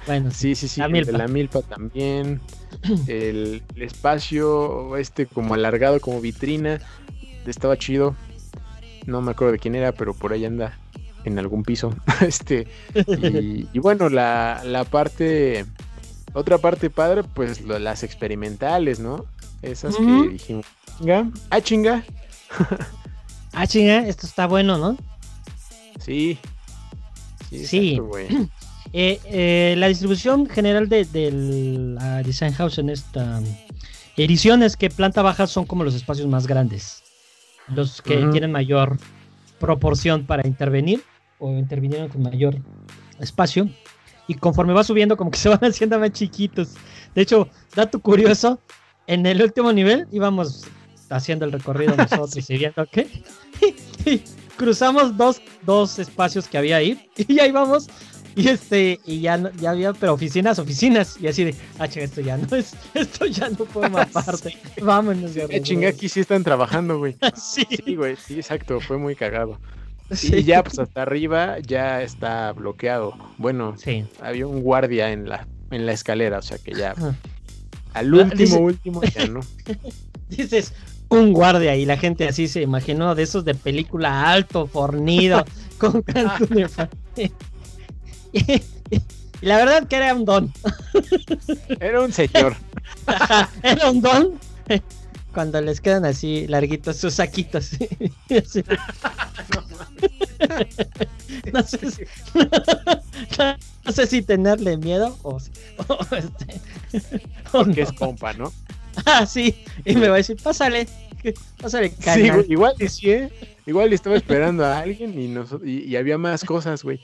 Bueno, sí, sí, sí. La el milpa. de la milpa también. El, el, espacio este como alargado, como vitrina. Estaba chido. No me acuerdo de quién era, pero por ahí anda. En algún piso. este. Y, y bueno, la, la parte. Otra parte padre, pues lo, las experimentales, ¿no? Esas que dijimos. Chinga. Ah, chinga. ah, chinga. Esto está bueno, ¿no? Sí. Sí. sí. Exacto, eh, eh, la distribución general de, de la Design House en esta edición es que planta baja son como los espacios más grandes, los que uh -huh. tienen mayor proporción para intervenir o intervinieron con mayor espacio y conforme va subiendo como que se van haciendo más chiquitos. De hecho, dato curioso, en el último nivel íbamos haciendo el recorrido nosotros y viendo que cruzamos dos, dos espacios que había ahí y ahí vamos y este, y ya no, ya había, pero oficinas, oficinas, y así de, ah, esto ya no es, esto ya no forma parte. Vámonos, ya. Eh, chinga, aquí sí están trabajando, güey. sí. Sí, güey, sí, exacto, fue muy cagado. Sí. Y ya, pues hasta arriba ya está bloqueado. Bueno, sí. había un guardia en la, en la escalera, o sea que ya. Al último, Dice... último, ya no. Dices, un guardia y la gente así se imaginó de esos de película alto, fornido, con canto de y la verdad que era un don. Era un señor. era un don. Cuando les quedan así larguitos sus saquitos. no, sé si, no, sé si tenerle miedo o, o este. O Porque no. es compa, ¿no? Ah, sí. Y me va a decir, pásale. Pásale, sí, igual y sí, ¿eh? Igual estaba esperando a alguien y, nos, y, y había más cosas, güey.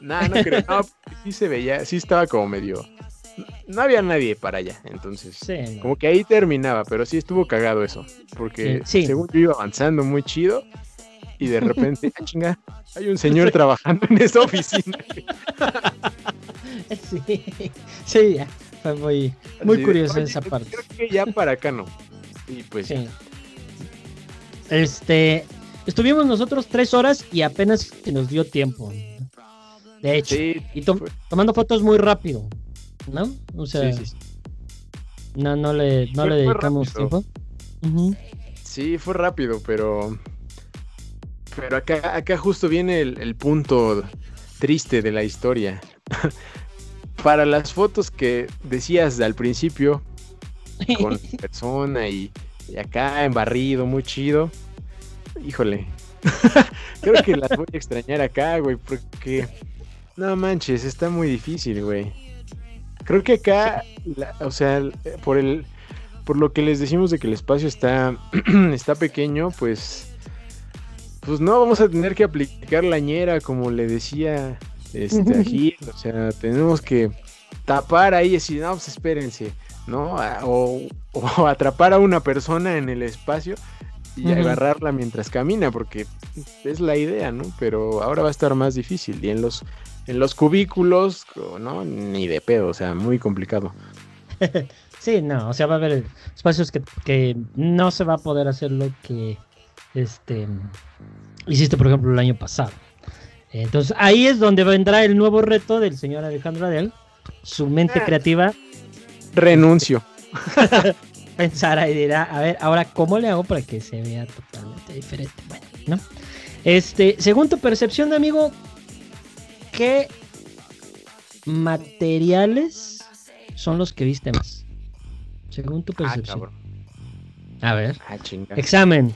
Nada, no creo. No, sí se veía, sí estaba como medio. No había nadie para allá, entonces. Sí. Como que ahí terminaba, pero sí estuvo cagado eso. Porque sí. según yo iba avanzando muy chido. Y de repente, ah, chinga, hay un señor trabajando en esa oficina. sí, sí, ya. Fue muy, muy Así curioso de, esa parte. Creo que ya para acá no. Y pues. Sí. Este, estuvimos nosotros tres horas y apenas se nos dio tiempo. De hecho, sí, y to tomando fotos muy rápido, ¿no? O sea, sí, sí, no, no le, no le dedicamos tiempo. Uh -huh. Sí, fue rápido, pero. Pero acá, acá justo viene el, el punto triste de la historia. Para las fotos que decías al principio, con persona y y acá en barrido, muy chido. Híjole. Creo que las voy a extrañar acá, güey, porque... No manches, está muy difícil, güey. Creo que acá, la, o sea, por el... Por lo que les decimos de que el espacio está, está pequeño, pues... Pues no, vamos a tener que aplicar la ñera, como le decía este, a Gil. O sea, tenemos que tapar ahí y decir, no, pues espérense ¿no? O atrapar a una persona en el espacio y Ujú. agarrarla mientras camina, porque es la idea, ¿no? Pero ahora va a estar más difícil. Y en los, en los cubículos, ¿no? Ni de pedo, o sea, muy complicado. Sí, no, o sea, va a haber espacios que, que no se va a poder hacer lo que este hiciste, por ejemplo, el año pasado. Entonces, ahí es donde vendrá el nuevo reto del señor Alejandro Adel. Su mente Ah. creativa Renuncio. pensará y dirá, a ver, ahora, ¿cómo le hago para que se vea totalmente diferente? Bueno, ¿no? Este, según tu percepción, amigo, ¿qué materiales son los que viste más? Según tu Ah, percepción. a ver. Ah. Examen.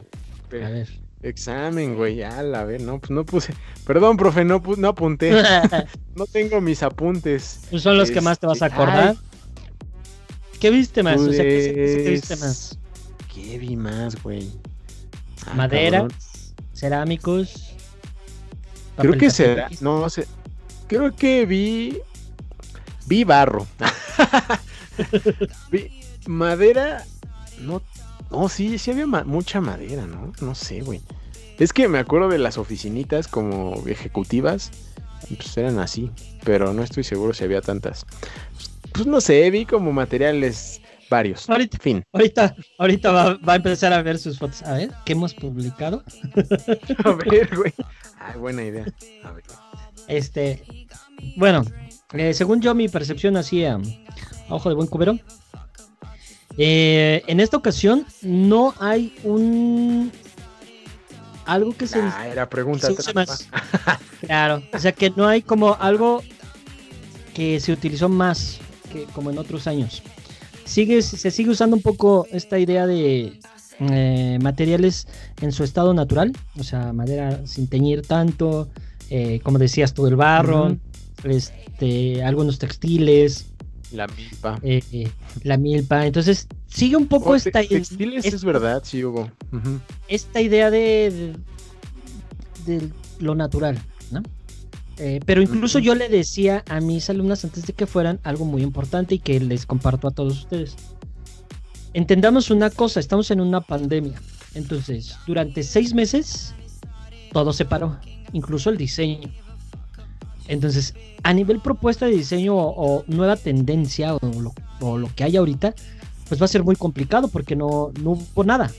A ver. Examen, güey. A la ver, no, pues no puse. Perdón, profe, no, no apunté. No tengo mis apuntes. Pues son los que más te vas a acordar. ay. ¿Qué viste más? O sea, ¿qué, te viste Pues, más? ¿Qué vi más, güey? Ah, Madera, cabrón. cerámicos. Creo que será. No sé. Creo que vi. Vi barro. vi madera. No. No, sí, sí había ma- mucha madera, ¿no? No sé, güey. Es que me acuerdo de las oficinitas como ejecutivas. Pues eran así. Pero no estoy seguro si había tantas. Pues no sé, vi como materiales varios. Ahorita, Fin. ahorita, ahorita va, va a empezar a ver sus fotos. A ver, ¿qué hemos publicado? A ver, güey. Ay, buena idea. A ver. Este, bueno, eh, según yo, mi percepción así a, a ojo de buen cubero. eh, en esta ocasión no hay un algo que se Ah, era pregunta se más. Claro, o sea que no hay como algo que se utilizó más que como en otros años. Sigue, se sigue usando un poco esta idea de eh, materiales en su estado natural, o sea, madera sin teñir tanto, eh, como decías tú, el barro, este, algunos textiles, La milpa. eh, eh, la milpa. Entonces sigue un poco Oh, esta, te- textiles es- es verdad, sí hubo. Ujú. esta idea de, de, de lo natural. Eh, pero incluso yo le decía a mis alumnas antes de que fueran algo muy importante y que les comparto a todos ustedes. Entendamos una cosa, estamos en una pandemia. Entonces, durante seis meses, todo se paró, incluso el diseño. Entonces, a nivel propuesta de diseño o, o nueva tendencia o lo, o lo que hay ahorita, pues va a ser muy complicado porque no, no hubo nada.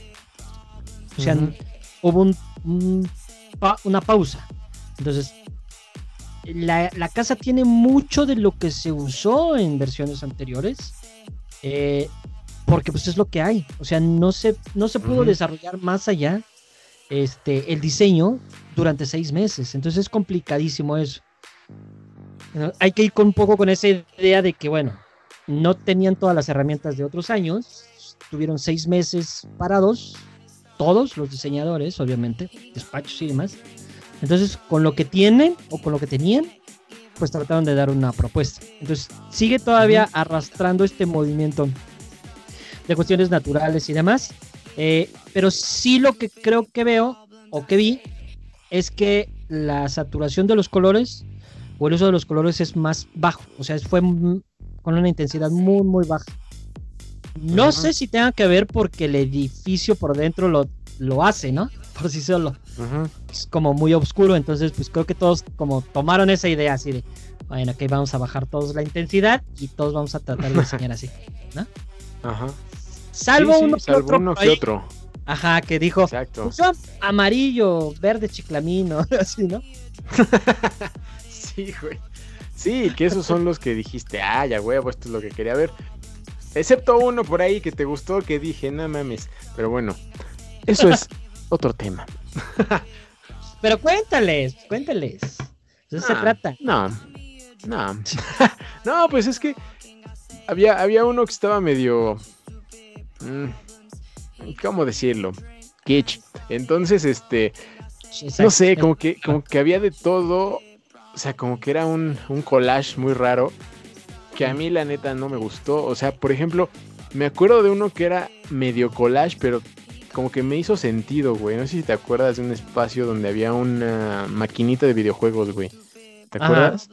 O sea, hubo un- un pa- una pausa. Entonces, la, la casa tiene mucho de lo que se usó en versiones anteriores. eh, porque pues es lo que hay. O sea, no se, no se pudo desarrollar más allá este, el diseño durante seis meses. Entonces es complicadísimo eso. Bueno, Hay que ir con un poco con esa idea de que, bueno, no tenían todas las herramientas de otros años. Tuvieron seis meses parados, todos los diseñadores, obviamente, despachos y demás. Entonces, con lo que tienen o con lo que tenían, pues trataron de dar una propuesta. Entonces, sigue todavía arrastrando este movimiento de cuestiones naturales y demás. eh, pero sí lo que creo que veo o que vi es que la saturación de los colores o el uso de los colores es más bajo. O sea, fue con una intensidad muy, muy baja. No sé si tenga que ver porque el edificio por dentro lo, lo hace, ¿no? Por sí solo Ujú. es como muy oscuro, entonces pues creo que todos como tomaron esa idea así de, bueno, ok, vamos a bajar todos la intensidad y todos vamos a tratar de diseñar así. Ajá. Salvo Sí, sí, uno que salvo otro, uno que otro. ajá, que dijo, Exacto. pues, amarillo, verde chiclamino, así, ¿no? Sí, güey. Sí, que esos son los que dijiste, ah, ya huevo, esto es lo que quería ver. Excepto uno por ahí que te gustó, que dije, no mames. Pero bueno, eso es otro tema. Pero cuéntales, cuéntales. De eso se trata. No, no. no, pues es que había, había uno que estaba medio. mm, ¿Cómo decirlo? Kitsch. Entonces, este. No sé, como que, como que había de todo. O sea, como que era un, un collage muy raro. Que a mí la neta no me gustó. O sea, por ejemplo, me acuerdo de uno que era medio collage, pero como que me hizo sentido, güey. No sé si te acuerdas de un espacio donde había una maquinita de videojuegos, güey. ¿Te acuerdas?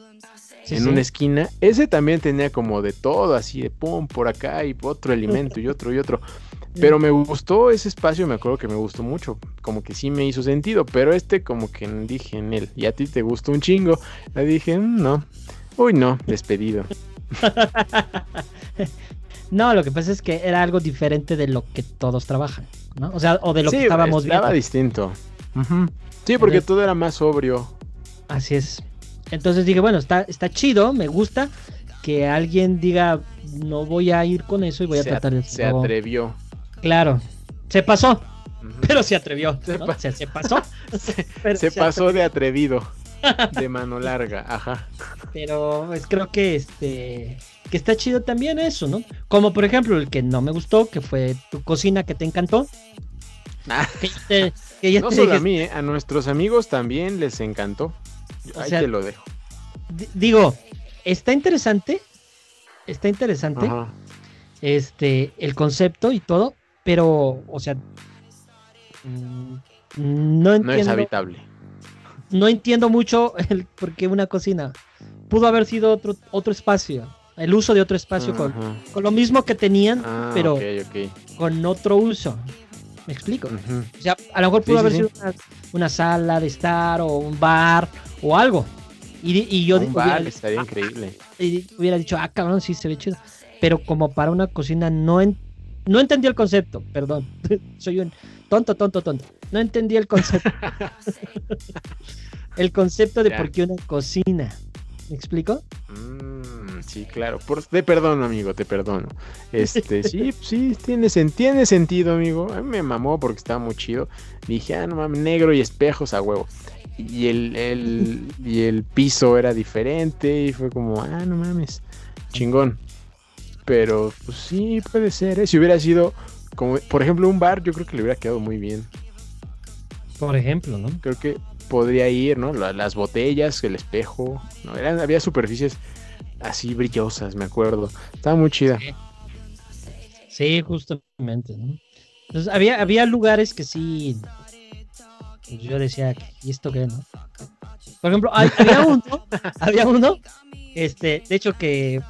Sí, en sí. una esquina. Ese también tenía como de todo, así de pum, por acá y otro alimento y otro y otro. Pero me gustó ese espacio, me acuerdo que me gustó mucho, como que sí me hizo sentido, pero este como que dije en él, y a ti te gustó un chingo, le dije, "Mm, no, uy no, despedido. No, lo que pasa es que era algo diferente de lo que todos trabajan, ¿no? O sea, o de lo Sí, que estábamos estaba viendo. distinto. Ujú. Sí, porque Entonces- todo era más sobrio. Así es. Entonces dije, bueno, está, está chido, me gusta que alguien diga, no voy a ir con eso y voy a se, tratar de se hacerlo". atrevió. Claro, se pasó, pero se atrevió. Se ¿no? pa- O sea, se pasó. Se, pero se se pasó de atrevido, de mano larga, ajá. Pero pues creo que este que está chido también eso, ¿no? Como por ejemplo el que no me gustó, que fue tu cocina que te encantó. Ah. Que ya te, que ya No te solo a mí, ¿eh? a nuestros amigos también les encantó. Ahí sea, te lo dejo. di- digo, está interesante, está interesante, Ajá. este, el concepto y todo, pero, o sea, mm, no No es entiendo, habitable. no entiendo mucho el por qué una cocina pudo haber sido otro, otro espacio, el uso de otro espacio con, Ajá. con lo mismo que tenían, Ah, pero con otro uso. ¿Me explico? Ujú. O sea, a lo mejor pudo sí, haber sí. sido una, una sala de estar o un bar o algo. Y, y yo Un bar estaría increíble. y hubiera dicho, ah, cabrón, sí se ve chido. Pero como para una cocina no, en- no entendí el concepto, perdón. Soy un tonto, tonto, tonto. No entendí el concepto. el concepto de por qué una cocina. ¿Me explico? Mm, sí, claro. Por- te perdono, amigo, te perdono. Este, sí, sí, tiene, tiene sentido, amigo. A mí me mamó porque estaba muy chido. Dije, ah, no mames, negro y espejos a huevo. Y el, el, y el piso era diferente y fue como, ah, no mames, chingón. Pero, pues sí, puede ser. ¿eh? Si hubiera sido, como, por ejemplo, un bar, yo creo que le hubiera quedado muy bien. Por ejemplo, ¿no? Creo que podría ir, ¿no? La- las botellas, el espejo, ¿no? Eran, había superficies así brillosas, me acuerdo. Estaba muy chida. Sí. Sí, justamente, ¿no? Entonces, había, había lugares que sí. pues, yo decía, ¿y esto qué, no? Por ejemplo, hay- había uno, había uno, este, de hecho que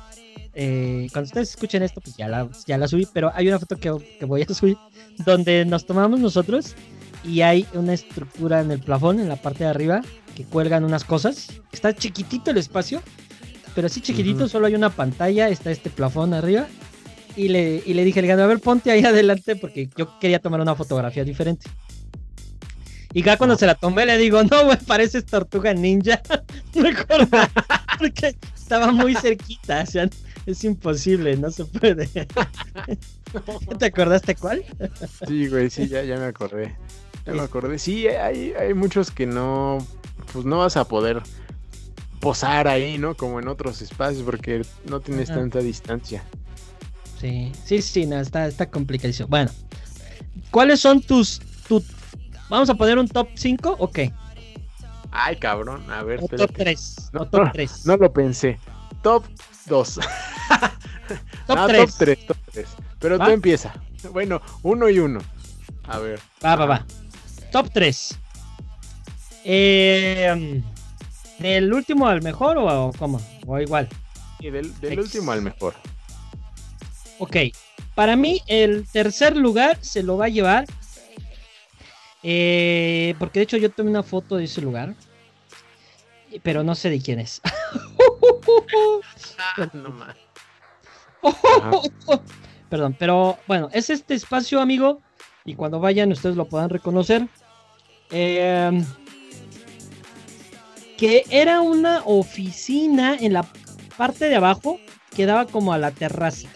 eh, cuando ustedes escuchen esto, pues ya la, ya la subí, pero hay una foto que, que voy a subir donde nos tomamos nosotros y hay una estructura en el plafón, en la parte de arriba, que cuelgan unas cosas. Está chiquitito el espacio, pero así chiquitito, solo hay una pantalla, está este plafón arriba. Y le, y le dije, Alejandro, a ver, ponte ahí adelante porque yo quería tomar una fotografía diferente. Y ya cuando se la tomé le digo, no, güey, pareces tortuga ninja. Mejor porque estaba muy cerquita, o sea, es imposible, no se puede. ¿Te acordaste cuál? Sí, güey, sí, ya, ya me acordé. Ya me acordé. Sí, hay, hay muchos que no, pues no vas a poder posar ahí, ¿no? Como en otros espacios porque no tienes tanta distancia. Sí, sí, sí, no, está, está complicadísimo. Bueno, ¿cuáles son tus, tu, vamos a poner un top 5 o qué? Ay, cabrón, a ver, O top espérate. 3, No, top no, 3. No lo pensé. Top 2. top no, 3. top 3, top 3. Pero ¿Va? tú empieza. Bueno, uno y uno. A ver. Va, va, va. Top 3. Eh, ¿Del último al mejor o, o cómo? O igual. Y del, del último al mejor. Ok. Para mí, el tercer lugar se lo va a llevar. eh, porque de hecho yo tomé una foto de ese lugar. Pero no sé de quién es. no más. Perdón, pero bueno, es este espacio, amigo. Y cuando vayan, ustedes lo puedan reconocer. Eh, que era una oficina en la parte de abajo que daba como a la terraza.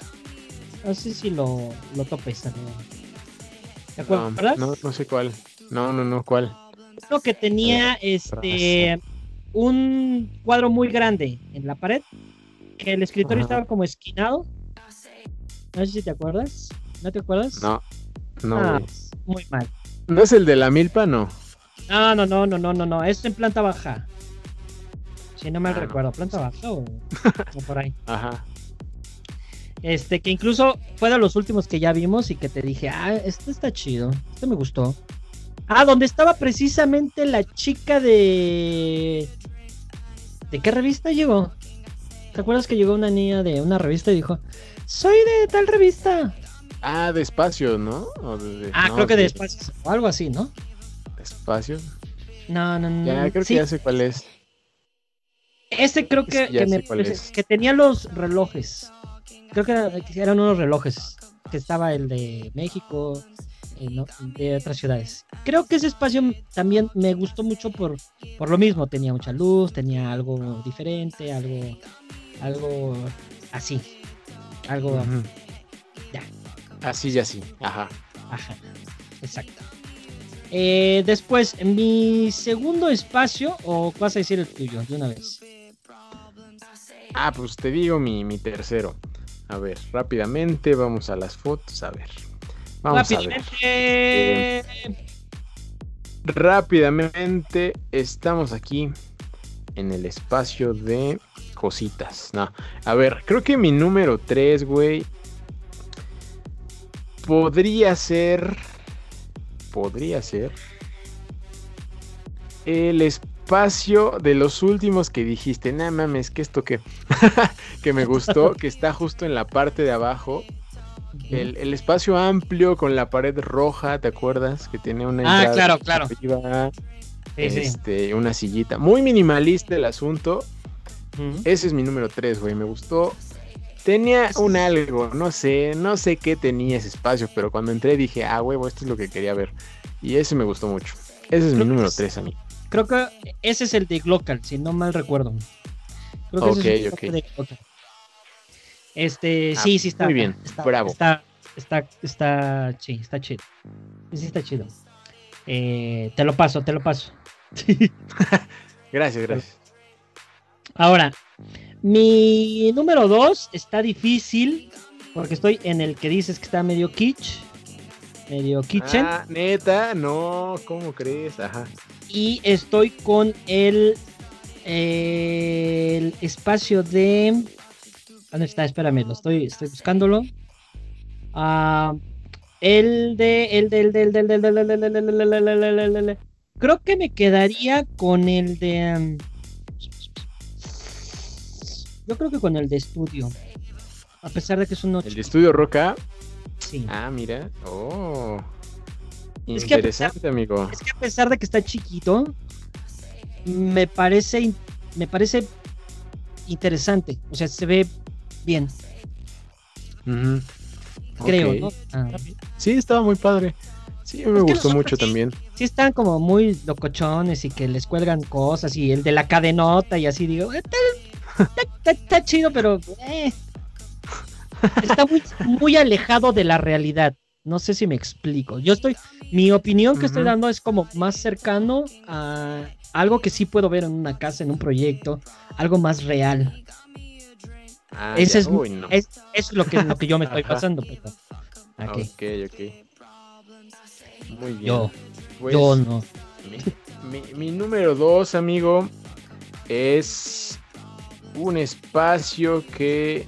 No sé si lo, lo topes. amigo. ¿Te No, acuerdas? no, no sé cuál. No, no, no, cuál. Uno que tenía este un cuadro muy grande en la pared. Que el escritorio Ajá. estaba como esquinado. No sé si te acuerdas. ¿No te acuerdas? No, no, Ah, muy mal. ¿No es el de la milpa? No. No, no, no, no, no, no, no. Es en planta baja. Si no mal Ah, recuerdo, planta baja o, o por ahí. Ajá. Este, que incluso fue de los últimos que ya vimos y que te dije, ah, este está chido, este me gustó. Ah, donde estaba precisamente la chica de... ¿De qué revista llegó? ¿Te acuerdas que llegó una niña de una revista y dijo, soy de tal revista? Ah, de espacio, ¿no? O de- de- Ah, no, creo que de espacio o algo así, ¿no? espacio. No, no, no. Ya, creo sí, que ya sé cuál es. Ese creo que, que me es. que tenía los relojes. Creo que era- que eran unos relojes. Que estaba el de México, eh, no, de otras ciudades. Creo que ese espacio también me gustó mucho por, por lo mismo. Tenía mucha luz, tenía algo diferente, algo, algo así. Algo, ya. Así y así. Ajá. Ajá, exacto. Eh, después, mi segundo espacio, o vas a decir el tuyo de una vez. Ah, pues te digo mi, mi tercero. A ver, rápidamente vamos a las fotos. A ver. Vamos a ver. Rápidamente. Rápidamente estamos aquí en el espacio de cositas. No, a ver, creo que mi número 3, güey, podría ser. Podría ser. El espacio de los últimos que dijiste. Nah, mames, que esto que, que me gustó, que está justo en la parte de abajo. El, el espacio amplio con la pared roja, ¿te acuerdas? Que tenía una Ah, entrada claro, claro. arriba, Sí, sí. este, una sillita. Muy minimalista el asunto. Ese es mi número 3, güey. Me gustó. Tenía un algo, no sé, no sé qué tenía ese espacio, pero cuando entré dije, ah, huevo, esto es lo que quería ver. Y ese me gustó mucho. Ese es mi número es- 3 a mí. Creo que ese es el de Glocal, si no mal recuerdo. Creo que ese es el Ok, de Glocal. Este, Ah, sí, sí está. muy bien, está- bravo. Está, está, está, sí, está chido. Sí, está chido. Eh, te lo paso, te lo paso. Gracias, gracias. Ahora, mi número 2 está difícil porque estoy en el que dices que está medio kitsch, medio kitchen. Neta, no, ¿cómo crees? Ajá. Y estoy con el, el espacio de. ¿Dónde está? Espérame, lo estoy, estoy buscándolo. Ah, el de. El de. El de. El de. El de. El de. El Creo que me quedaría con el de. Yo creo que con el de estudio. A pesar de que es un 8. El de estudio Roca. Sí. Ah, mira. Oh. Es que Interesante, amigo. Es que a pesar de que está chiquito, me parece, me parece interesante. O sea, se ve bien, creo. ¿no? Ah, Sí, estaba muy padre. Sí, me gustó mucho sí. también. sí están como muy locochones y que les cuelgan cosas y el de la cadenota y así digo, está, está- está- está chido, pero eh, está muy, muy alejado de la realidad. No sé si me explico. Yo estoy, mi opinión que estoy dando es como más cercano a algo que sí puedo ver en una casa, en un proyecto, algo más real. Ah, Ese es, Uy, no. es, es lo que, lo que yo me estoy pasando. pero- ok. Ok, ok. Muy bien. Yo, Pues, yo no. mi, mi- mi número dos, amigo, es un espacio que.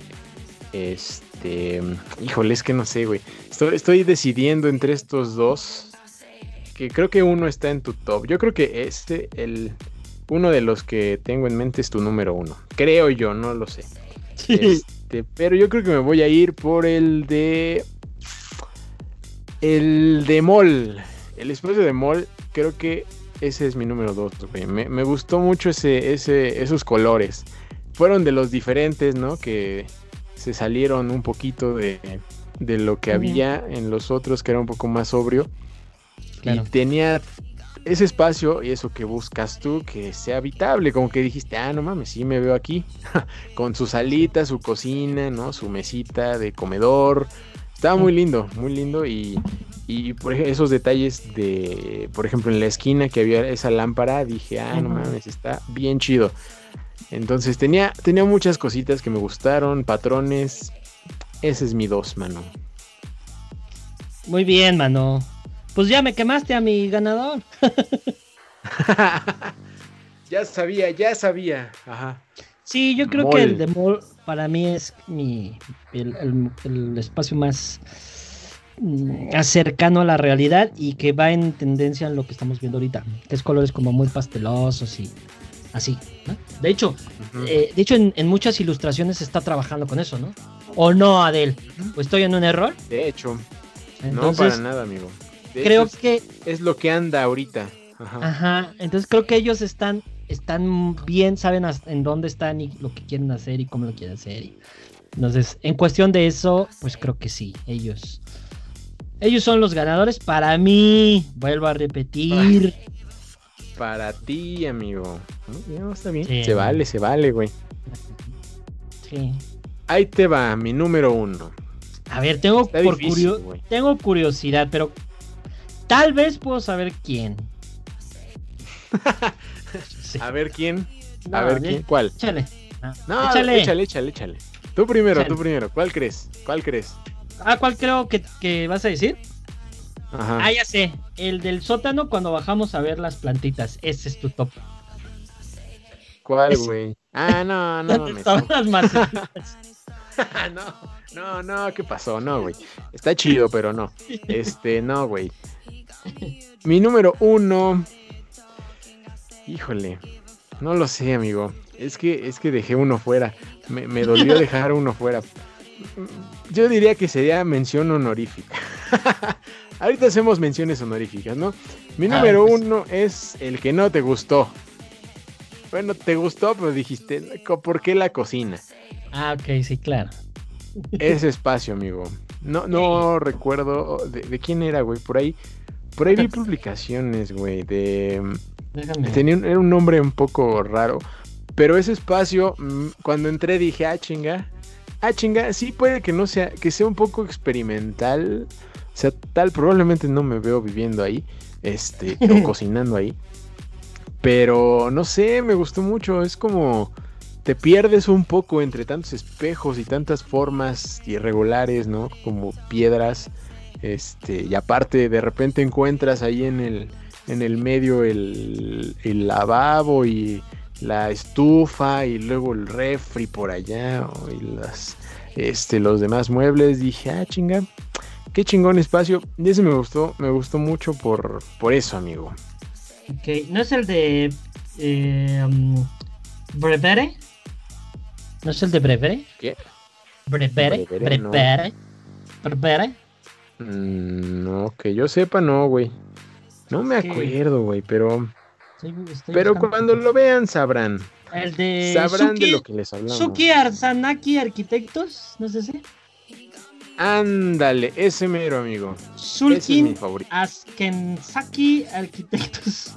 Este. Híjole, es que no sé, güey. Estoy, estoy decidiendo entre estos dos. Que creo que uno está en tu top. Yo creo que este, el. Uno de los que tengo en mente es tu número uno. Creo yo, no lo sé. Este, pero yo creo que me voy a ir por el de. El de Mall. El espacio de Mall, creo que ese es mi número 2, güey. Me, me gustó mucho ese, ese, esos colores. Fueron de los diferentes, ¿no? Que se salieron un poquito de, de lo que había en los otros, que era un poco más sobrio. Claro. Y tenía ese espacio y eso que buscas tú, que sea habitable, como que dijiste, ah, no mames, sí me veo aquí, con su salita, su cocina, ¿no? Su mesita de comedor. Estaba muy lindo, muy lindo y, y por ejemplo, esos detalles de, por ejemplo, en la esquina que había esa lámpara, dije, ah, no mames, está bien chido. Entonces tenía, tenía muchas cositas que me gustaron, patrones. Ese es mi dos, mano. Muy bien, mano. Pues ya me quemaste a mi ganador. ya sabía, ya sabía. Ajá. Sí, yo creo que el de Mall para mí es mi el, el- el espacio más mm, cercano a la realidad y que va en tendencia a lo que estamos viendo ahorita, que es colores como muy pastelosos y, así, ¿no? De hecho, eh, de hecho en, en muchas ilustraciones se está trabajando con eso, ¿no? ¿O no, Adel? ¿O estoy en un error? De hecho, no para nada, amigo. De creo hecho, que, es, lo que anda ahorita. Ajá. ajá, entonces creo que ellos están, están bien, saben en dónde están y lo que quieren hacer y cómo lo quieren hacer. y- entonces, en cuestión de eso, pues creo que sí, ellos, ellos son los ganadores. Para mí, vuelvo a repetir, Para ti, amigo. No, no, está bien. Sí. Se vale, se vale, güey. sí. Ahí te va, mi número uno. A ver, tengo Está por difícil, curio- tengo curiosidad, pero tal vez puedo saber quién. Sí. A ver quién. No, A ver quién. ¿Cuál? Échale. Ah, No, échale. échale, échale, échale. Tú primero, Échale. tú primero. ¿Cuál crees? ¿Cuál crees? Ah, ¿cuál creo que, que vas a decir? Ajá. Ah, ya sé. El del sótano cuando bajamos a ver las plantitas. Ese es tu top. ¿Cuál, güey? Ah, no, no, ¿Dónde mames, estaban no. las macetitas? no, no, no, ¿qué pasó? No, güey. Está chido, pero no. Este, no, güey. Mi número uno. Híjole. No lo sé, amigo. Es que, es que dejé uno fuera. Me, me dolió dejar uno fuera. Yo diría que sería mención honorífica. Ahorita hacemos menciones honoríficas, ¿no? Mi Ah, número pues. uno es el que no te gustó. Bueno, te gustó, pero dijiste, "Co- ¿por qué la cocina? Ah, ok, sí, claro. Ese espacio, amigo. No, no recuerdo de, de quién era, güey. Por ahí, por ahí vi publicaciones, güey. De Déjame. tenía un, era un nombre un poco raro. Pero ese espacio, mm, cuando entré dije, ah, chinga. Ah, chinga, sí puede que no sea, que sea un poco experimental. O sea, tal, probablemente no me veo viviendo ahí. Este, o cocinando ahí. Pero no sé, me gustó mucho. Es como te pierdes un poco entre tantos espejos y tantas formas irregulares, ¿no? Como piedras. Este, y aparte, de repente encuentras ahí en el, en el medio el, el lavabo y la estufa y luego el refri por allá y las, este, los demás muebles. Dije, ah, chinga, qué chingón espacio. Y ese me gustó, me gustó mucho por, por eso, amigo. Ok, ¿no es el de eh, um, Brevere? ¿No es el de Brevere? ¿Qué? Brevere, Brevere, no. Brevere. Mm, no, que yo sepa, no, güey. No me acuerdo, güey, pero, Estoy- estoy pero cuando lo vean sabrán. El de Sabrán de lo que les hablamos. Suki Arsanaki Arquitectos, no sé si. Ándale, ese mero, amigo. Es Sulkin mi favorito. Askensaki Arquitectos.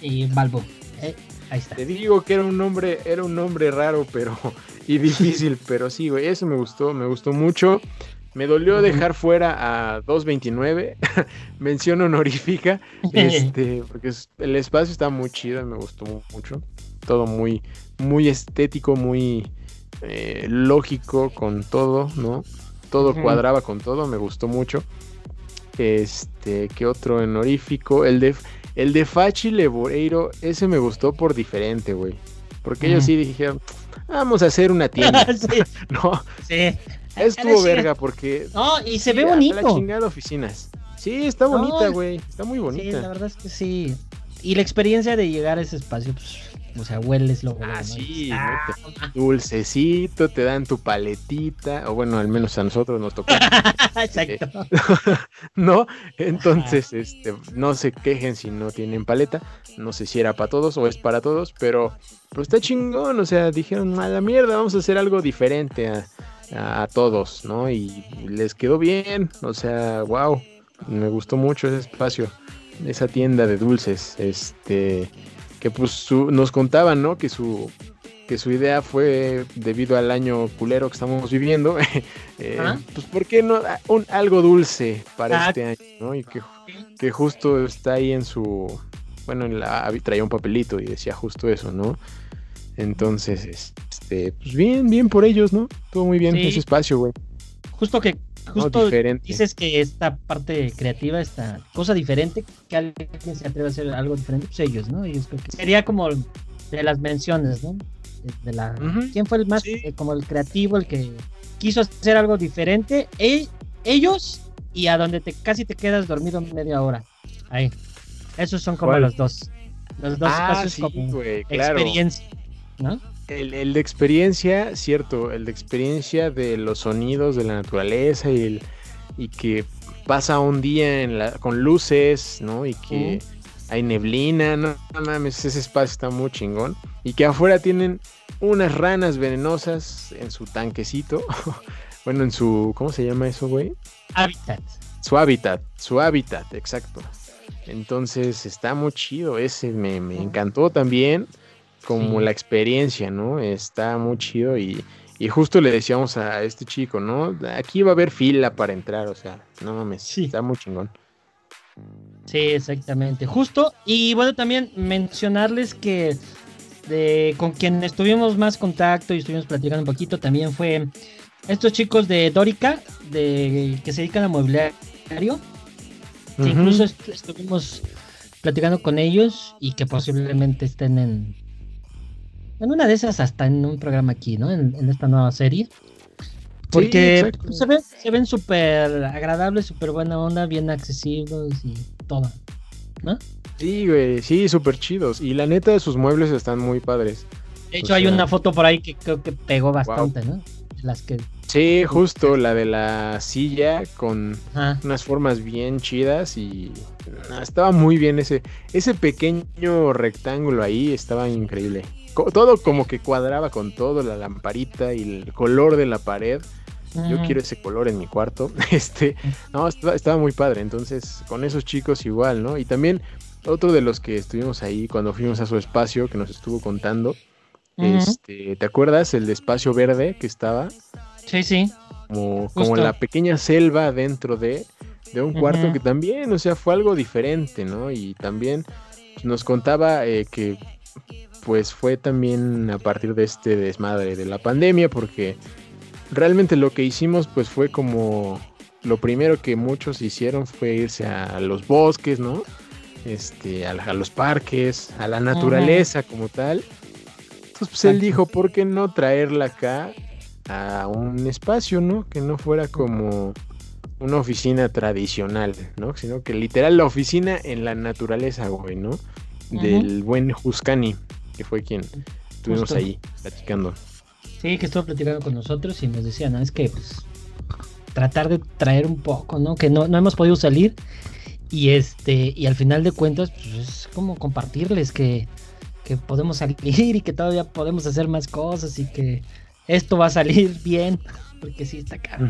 Y Balbo. Eh, ahí está. Te digo que era un nombre, era un nombre raro, pero y difícil, pero sí, güey, eso me gustó, me gustó mucho. Me dolió dejar fuera a 229, mención honorífica, este, porque es- el espacio está muy chido, me gustó mu- mucho. Todo muy, muy estético, muy eh, lógico con todo, ¿no? Todo cuadraba con todo, me gustó mucho. Este, ¿qué otro honorífico? El de, el de Fachi Leboreiro, ese me gustó por diferente, güey. Porque ellos sí dijeron, vamos a hacer una tienda. sí, no, sí. estuvo verga porque No, y se Sí, ve a La bonito. chingada oficinas. Sí, está bonita, güey. Está muy Sí, la bonita. verdad es que sí. Y la experiencia de llegar a ese espacio, pues, o sea, hueles lo Ah, sí, Ah, ¿no? Te- dulcecito, te dan tu paletita, o bueno, al menos a nosotros nos tocó, Exacto. ¿no? Entonces, este, no se quejen si no tienen paleta, no sé si era para todos o es para todos, pero pues está chingón, o sea, dijeron, a la mierda, vamos a hacer algo diferente a, a- a todos, ¿no? Y les quedó bien, o sea, wow, me gustó mucho ese espacio, esa tienda de dulces, este, que pues su- nos contaban, ¿no? Que su que su idea fue debido al año culero que estamos viviendo, eh, pues ¿por qué no Ah, un, algo dulce para Ah. este año, ¿no? Y que, que justo está ahí en su, bueno, en la, traía un papelito y decía justo eso, ¿no? Entonces, este, pues bien, bien por ellos, ¿no? Todo muy bien Sí. ese espacio, güey. Justo que, ¿no? justo diferente. dices que esta parte creativa, esta cosa diferente, que alguien se atreve a hacer algo diferente, pues ellos, ¿no? Ellos creo que sería como de las menciones, ¿no? De, la, ¿Quién fue el más, sí. eh, como el creativo, el que quiso hacer algo diferente? E- ellos y a donde te casi te quedas dormido media hora. Ahí. Esos son como ¿Cuál? los dos. Los dos Ah, espacios sí, como claro. experiencia, ¿no? El, el de experiencia, cierto, el de experiencia de los sonidos de la naturaleza y, el, y que pasa un día en la, con luces, ¿no? Y que hay neblina, no, no mames, ese espacio está muy chingón. Y que afuera tienen unas ranas venenosas en su tanquecito. bueno, en su, ¿cómo se llama eso, güey? Hábitat. Su hábitat, su hábitat, exacto. Entonces está muy chido, ese me, me encantó también, como Sí. la experiencia, ¿no? Está muy chido y, y justo le decíamos a este chico, ¿no? Aquí va a haber fila para entrar, o sea, no mames, Sí. está muy chingón. Sí, exactamente. Justo. Y bueno, también mencionarles que de, con quien estuvimos más contacto y estuvimos platicando un poquito también fue estos chicos de Dorica, de, que se dedican a mobiliario. incluso est- estuvimos platicando con ellos y que posiblemente estén en en una de esas hasta en un programa aquí, ¿no? En, en esta nueva serie. Porque pues, se, ven, se ven súper agradables, súper buena onda, bien accesibles y todo. ¿No? Sí, güey, sí, súper chidos. Y la neta, sus muebles están muy padres. De O hecho, hay una foto por ahí que creo que pegó bastante, ¿no? Las que. Sí, justo la de la silla con Ajá. unas formas bien chidas y no, estaba muy bien ese ese pequeño rectángulo ahí estaba increíble todo como que cuadraba con todo la lamparita y el color de la pared. Yo quiero ese color en mi cuarto. Este no estaba, estaba muy padre. Entonces con esos chicos igual no y también otro de los que estuvimos ahí cuando fuimos a su espacio que nos estuvo contando este te acuerdas el de espacio verde que estaba. Sí, sí. como, como la pequeña selva dentro de, de un cuarto que también, o sea, fue algo diferente, ¿no? Y también nos contaba eh, que pues fue también a partir de este desmadre de la pandemia, porque realmente lo que hicimos pues fue como lo primero que muchos hicieron fue irse a los bosques, ¿no? Este, a, los parques, a la naturaleza como tal. Entonces, pues él dijo, ¿por qué no traerla acá a un espacio, ¿no? Que no fuera como una oficina tradicional, ¿no? Sino que literal la oficina en la naturaleza, güey, ¿no? Del buen Juscani, que fue quien estuvimos Justo. ahí platicando. Sí, que estuvo platicando con nosotros y nos decía, no, es que pues tratar de traer un poco, ¿no? Que no, no hemos podido salir y este y al final de cuentas pues es como compartirles que, que podemos salir y que todavía podemos hacer más cosas y que esto va a salir bien porque sí está caro.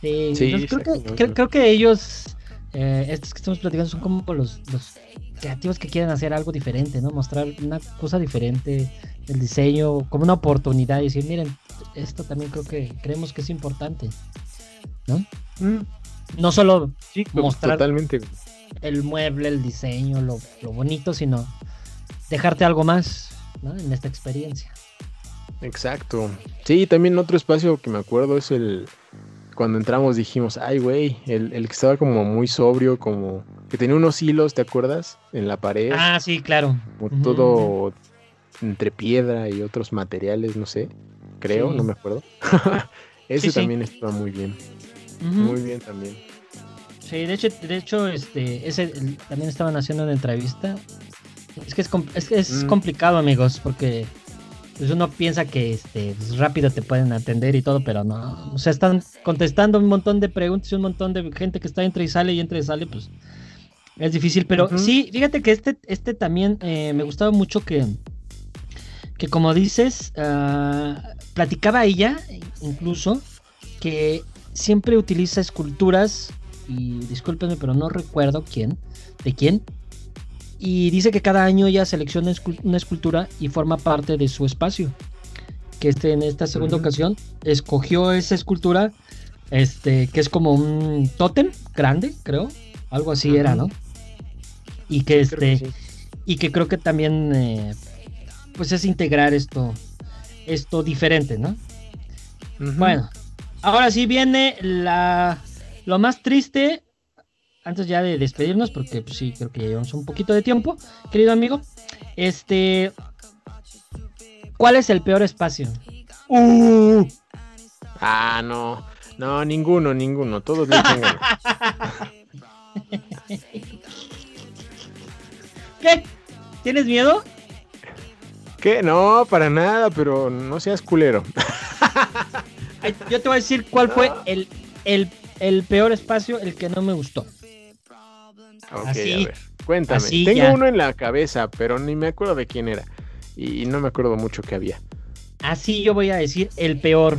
Sí, Sí, entonces creo, está que, cañón, creo, ¿no? creo que ellos, eh, estos que estamos platicando, son como los, los creativos que quieren hacer algo diferente, ¿no? Mostrar una cosa diferente, el diseño, como una oportunidad y decir, miren, esto también creo que creemos que es importante. Mm, No solo Sí, Mostrar- totalmente. el mueble, el diseño, lo, lo bonito, sino dejarte algo más, ¿no? En esta experiencia. Exacto. Sí, también otro espacio que me acuerdo es el. Cuando entramos dijimos, ay, güey, el, el que estaba como muy sobrio, como. que tenía unos hilos, ¿te acuerdas? En la pared. Ah, sí, claro. como todo entre piedra y otros materiales, no sé. Creo, Sí. no me acuerdo. Ese Sí, sí. también estaba muy bien. Muy bien también. Sí, de hecho, de hecho este, ese el- también estaban haciendo una entrevista. Es que es, es, que es Mm. complicado, amigos, porque pues uno piensa que este, pues, rápido te pueden atender y todo, pero no. O sea, están contestando un montón de preguntas y un montón de gente que está entra y sale y entra y sale, pues es difícil. Pero sí, fíjate que este, este también eh, me gustaba mucho que, que como dices, ah, platicaba ella incluso que siempre utiliza esculturas y discúlpenme, pero no recuerdo quién, de quién. Y dice que cada año ella selecciona una escultura y forma parte de su espacio. Que este, en esta segunda ocasión escogió esa escultura, este, que es como un tótem grande, creo. Algo así era. ¿no? Y que este, sí. y que creo que también, eh, pues es integrar esto, esto diferente, ¿no? Bueno, ahora sí viene la lo más triste. Antes ya de despedirnos, porque pues sí, creo que ya llevamos un poquito de tiempo, querido amigo. Este. ¿Cuál es el peor espacio? Uh, Ah, no. No, ninguno, ninguno. Todos le ganas. ¿Qué? ¿Tienes miedo? ¿Qué? No, para nada, pero no seas culero. Yo te voy a decir cuál fue el, el, el peor espacio, el que no me gustó. Ok, Así, a ver. Cuéntame. así Tengo ya. uno en la cabeza, pero ni me acuerdo de quién era. Y no me acuerdo mucho que había. Así yo voy a decir el peor.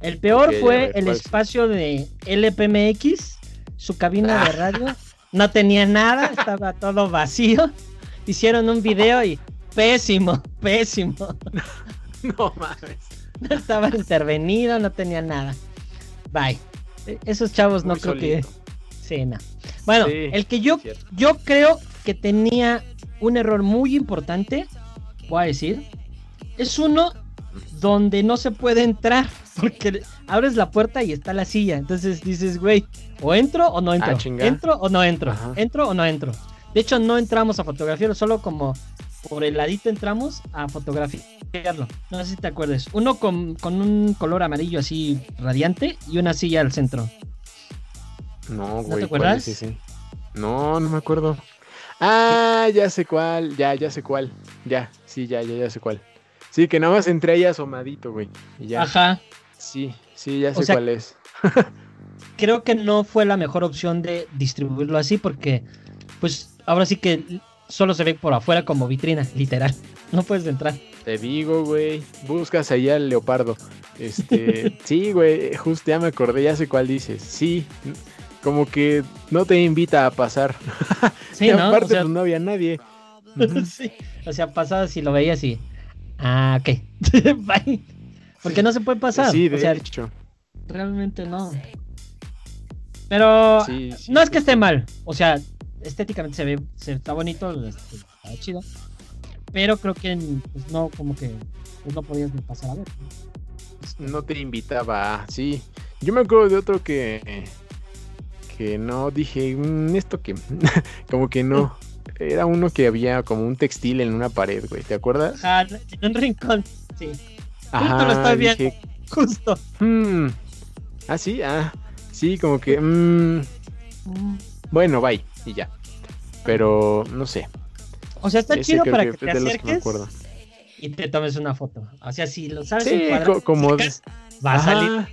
El peor fue ver, el espacio de LPMX, su cabina de radio. No tenía nada, estaba todo vacío. Hicieron un video y pésimo, pésimo. No mames. No estaba intervenido, no tenía nada. Bye. E- Esos chavos no creo que. Solito. Sí, no. Bueno, Sí, el que yo, yo creo que tenía un error muy importante, voy a decir, es uno donde no se puede entrar, porque abres la puerta y está la silla, entonces dices, güey, o entro o no entro, Ah, entro o no entro, Ajá. entro o no entro. De hecho, no entramos a fotografiarlo, solo como por el ladito entramos a fotografiarlo. No sé si te acuerdas. Uno con, con un color amarillo así radiante y una silla al centro. No, te güey. ¿cuál acuerdas? es ese? No, no me acuerdo. Ah, ya sé cuál. Ya, ya sé cuál. Ya, sí, ya, ya, ya sé cuál. Sí, que nada más entré ahí asomadito, güey. Y ya. Ajá. Sí, sí, ya sé sea, cuál es. creo que no fue la mejor opción de distribuirlo así porque pues ahora sí que solo se ve por afuera como vitrina, literal. No puedes entrar. Te digo, güey. Buscas ahí al leopardo. Este, sí, güey, justo ya me acordé, ya sé cuál dices. Sí, como que no te invita a pasar. Sí, y ¿no? aparte, o sea, pues no había nadie. Sí. O sea, pasabas y lo veías y ah, ok. Bye. Porque no se puede pasar. Sí, de o sea, hecho. realmente no. Pero Sí, sí, no es que esté mal. O sea, estéticamente se ve, se está bonito, este, está chido. Pero creo que pues, no, como que pues, no podías ni pasar a ver. No te invitaba, sí. Yo me acuerdo de otro que que no dije, "Mm, esto que como que no. Era uno que había como un textil en una pared, güey, ¿te acuerdas? Ajá, en un rincón. Sí, Ajá, lo estoy viendo. dije, justo. "Hmm". Ah, sí, ah, sí, como que mm, bueno, bye y ya. Pero no sé. O sea, está ese chido para que te que acerques y te tomes una foto. O sea, si lo sabes Sí, encuadrar, co- como te acercas, va a salir. Ah.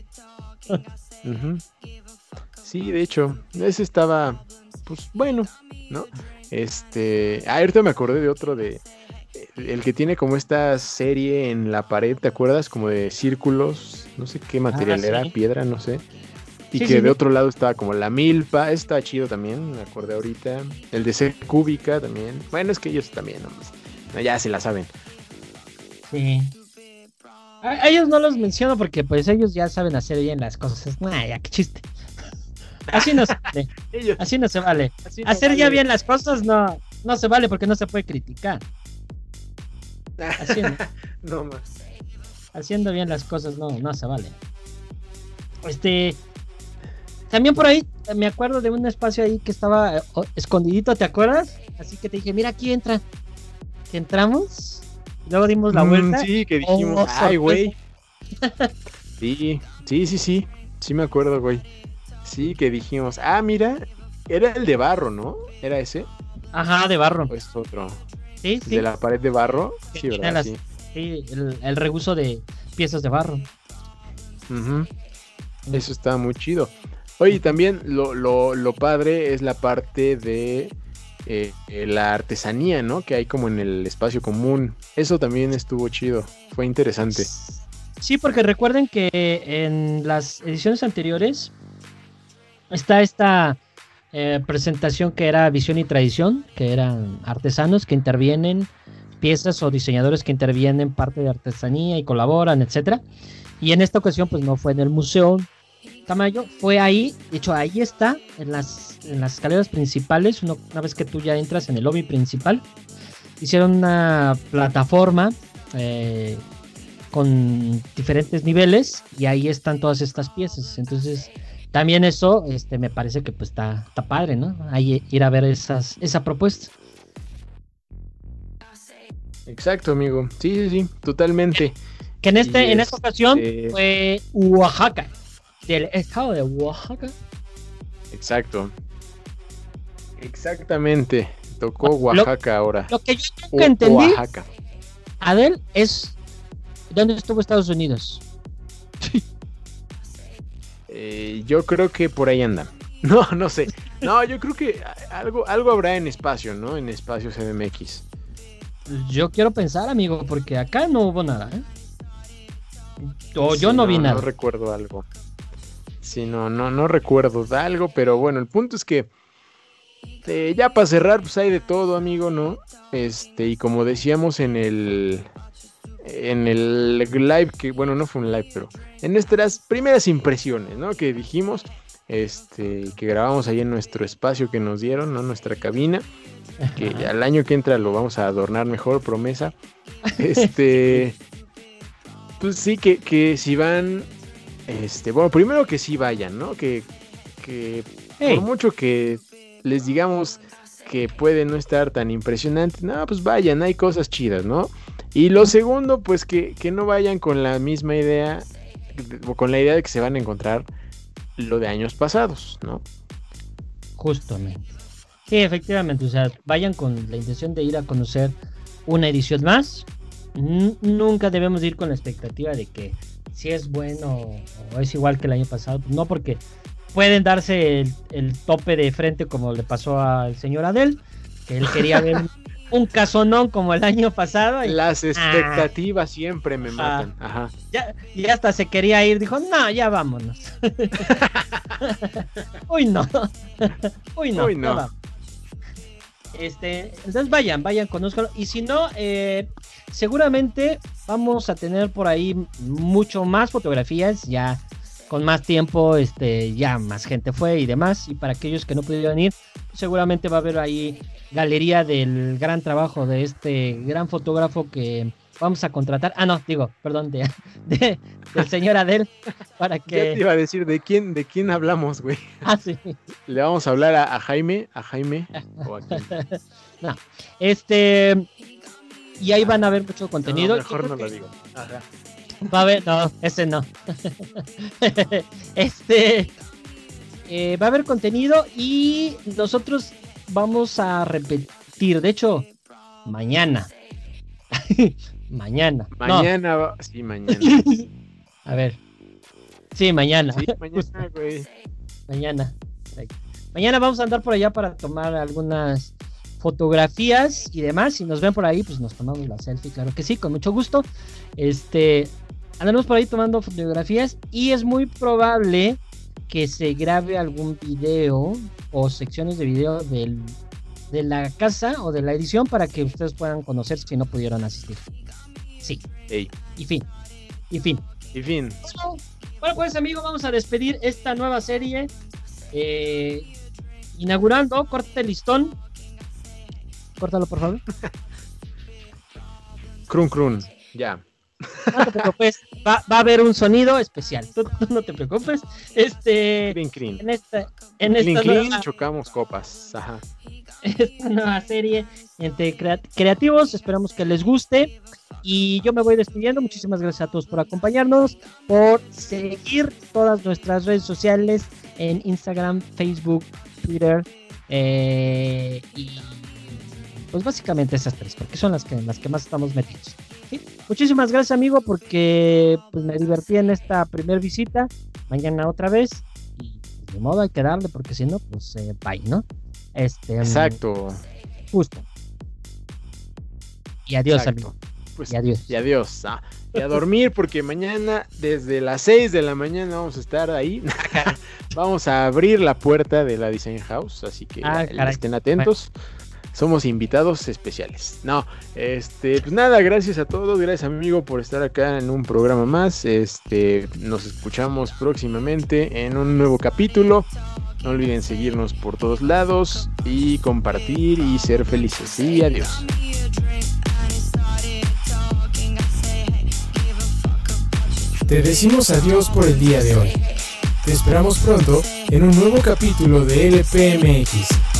Sí, de hecho, ese estaba, pues bueno, ¿no? Este, ah, ahorita me acordé de otro de, el que tiene como esta serie en la pared, ¿te acuerdas? Como de círculos, no sé qué material sí. era, piedra, no sé. Y Sí, que sí, de otro lado estaba como la milpa, estaba chido también, me acordé ahorita. El de ser cúbica también. Bueno, es que ellos también, ¿no? Ya se la saben. Sí. A ellos no los menciono porque pues ellos ya saben hacer bien las cosas. Nah, ya qué chiste. Así no se vale. Así no se vale. así no Hacer ya bien las cosas no, no se vale porque no se puede criticar. Haciendo, No más. haciendo bien las cosas no, no se vale. Este. También por ahí me acuerdo de un espacio ahí que estaba eh, escondidito, ¿te acuerdas? Así que te dije, mira, aquí entra. Que entramos. Luego dimos la Mm, vuelta. sí, que dijimos, Oh, ay, güey. Sí, sí, sí, sí. Sí me acuerdo, güey. Sí, que dijimos, ah, mira, era el de barro, ¿no? ¿Era ese? Ajá, de barro. ¿O es otro? Sí, sí. ¿De la pared de barro? Que Sí, ¿verdad? las- Sí. Sí, el, el reuso de piezas de barro. Ujú. Eso está muy chido. Oye, también lo, lo, lo padre es la parte de eh, la artesanía, ¿no? Que hay como en el espacio común. Eso también estuvo chido. Fue interesante. Sí, porque recuerden que en las ediciones anteriores está esta eh, presentación que era Visión y Tradición, que eran artesanos que intervienen, piezas o diseñadores que intervienen parte de artesanía y colaboran, etcétera. Y en esta ocasión, pues no fue en el Museo Tamayo, fue ahí, de hecho ahí está, en las, en las escaleras principales, una vez que tú ya entras en el lobby principal, hicieron una plataforma eh, con diferentes niveles y ahí están todas estas piezas. Entonces, también eso este, me parece que pues está, está padre, ¿no? Ahí ir a ver esas, esa propuesta. Exacto, amigo. Sí, sí, sí, totalmente. Que en, este, Y en esta ocasión este- fue Oaxaca, del estado de Oaxaca. Exacto. Exactamente. tocó Oaxaca ahora. Lo que yo nunca entendí, Oaxaca. Adel, es ¿dónde estuvo Estados Unidos? Eh, yo creo que por ahí anda. No, no sé. No, yo creo que algo, algo habrá en espacio, ¿no? En espacio CDMX. Yo quiero pensar, amigo, porque acá no hubo nada, ¿eh? O yo no, vi nada. No recuerdo algo. Sí, no, no, no recuerdo algo, pero bueno, el punto es que eh, ya para cerrar, pues hay de todo, amigo, ¿no? Este, y como decíamos en el en el live que bueno, no fue un live, pero en nuestras primeras impresiones, ¿no? Que dijimos este que grabamos ahí en nuestro espacio que nos dieron, ¿no? Nuestra cabina, que al año que entra lo vamos a adornar mejor, promesa. Este pues sí que, que si van este, bueno, primero que sí vayan, ¿no? Que, que por mucho que les digamos que puede no estar tan impresionante, no, pues vayan, hay cosas chidas, ¿no? Y lo segundo, pues que, no vayan con la misma idea, con la idea de que se van a encontrar lo de años pasados, ¿no? Justamente. Sí, efectivamente, o sea, vayan con la intención de ir a conocer una edición más. nunca debemos ir con la expectativa de que si es bueno o es igual que el año pasado, no porque pueden darse el, tope de frente como le pasó al señor Adel, que él quería ver un casonón como el año pasado. Las ah. expectativas siempre me matan. Ajá. Ya, y hasta se quería ir, dijo, no, ya vámonos. Uy, no. Uy, no. Uy, no. Este, entonces vayan, vayan, conozcanlo. Y si no, eh, seguramente vamos a tener por ahí mucho más fotografías, ya con más tiempo, este, ya más gente fue y demás. Y para aquellos que no pudieron ir, seguramente va a haber ahí galería del gran trabajo de este gran fotógrafo que vamos a contratar. Ah, no, digo, perdón, de, del señor Adel, para que. ¿Qué te iba a decir? ¿De quién, de quién hablamos, güey? Ah, sí. Le vamos a hablar a, Jaime, a Jaime, o a No, este. Y ahí van a ver mucho contenido. mejor no lo digo. Va a haber, no, ese no. este. Eh, va a haber contenido y nosotros vamos a repetir. De hecho, mañana. Mañana. Mañana, sí, mañana. A ver. Sí, mañana. Sí, mañana, güey. Mañana. Mañana vamos a andar por allá para tomar algunas fotografías y demás. Si nos ven por ahí, pues nos tomamos la selfie, claro que sí, con mucho gusto. Este, andaremos por ahí tomando fotografías y es muy probable que se grabe algún video o secciones de video del, de la casa o de la edición para que ustedes puedan conocer si no pudieron asistir. Sí. Y fin. Y fin. Y fin. Bueno, pues amigos, vamos a despedir esta nueva serie. Eh, inaugurando, corte listón. Córtalo, por favor. crun, crun. Ya. No te preocupes, va, a haber un sonido especial. Tú, no te preocupes. Este, En esta, en esta chocamos copas. Ajá. Esta nueva serie entre creativos, esperamos que les guste. Y yo me voy despidiendo. Muchísimas gracias a todos por acompañarnos, por seguir todas nuestras redes sociales en Instagram, Facebook, Twitter. Eh, y pues básicamente esas tres, porque son las que, las que más estamos metidos. Muchísimas gracias, amigo, porque pues, me divertí en esta primer visita. Mañana otra vez. Y de modo hay que darle, porque si no, pues eh, bye, ¿no? Este, mm, Exacto. Justo. Y adiós, amigo. Pues, y adiós. Y adiós. Ah, y a dormir porque mañana desde las 6 de la mañana vamos a estar ahí. vamos a abrir la puerta de la Design House, así que ah, estén atentos somos invitados especiales. No, este, pues nada, gracias a todos, gracias amigo por estar acá en un programa más. Este, nos escuchamos próximamente en un nuevo capítulo. No olviden seguirnos por todos lados y compartir y ser felices. Y adiós. Te decimos adiós por el día de hoy. Te esperamos pronto en un nuevo capítulo de LPMX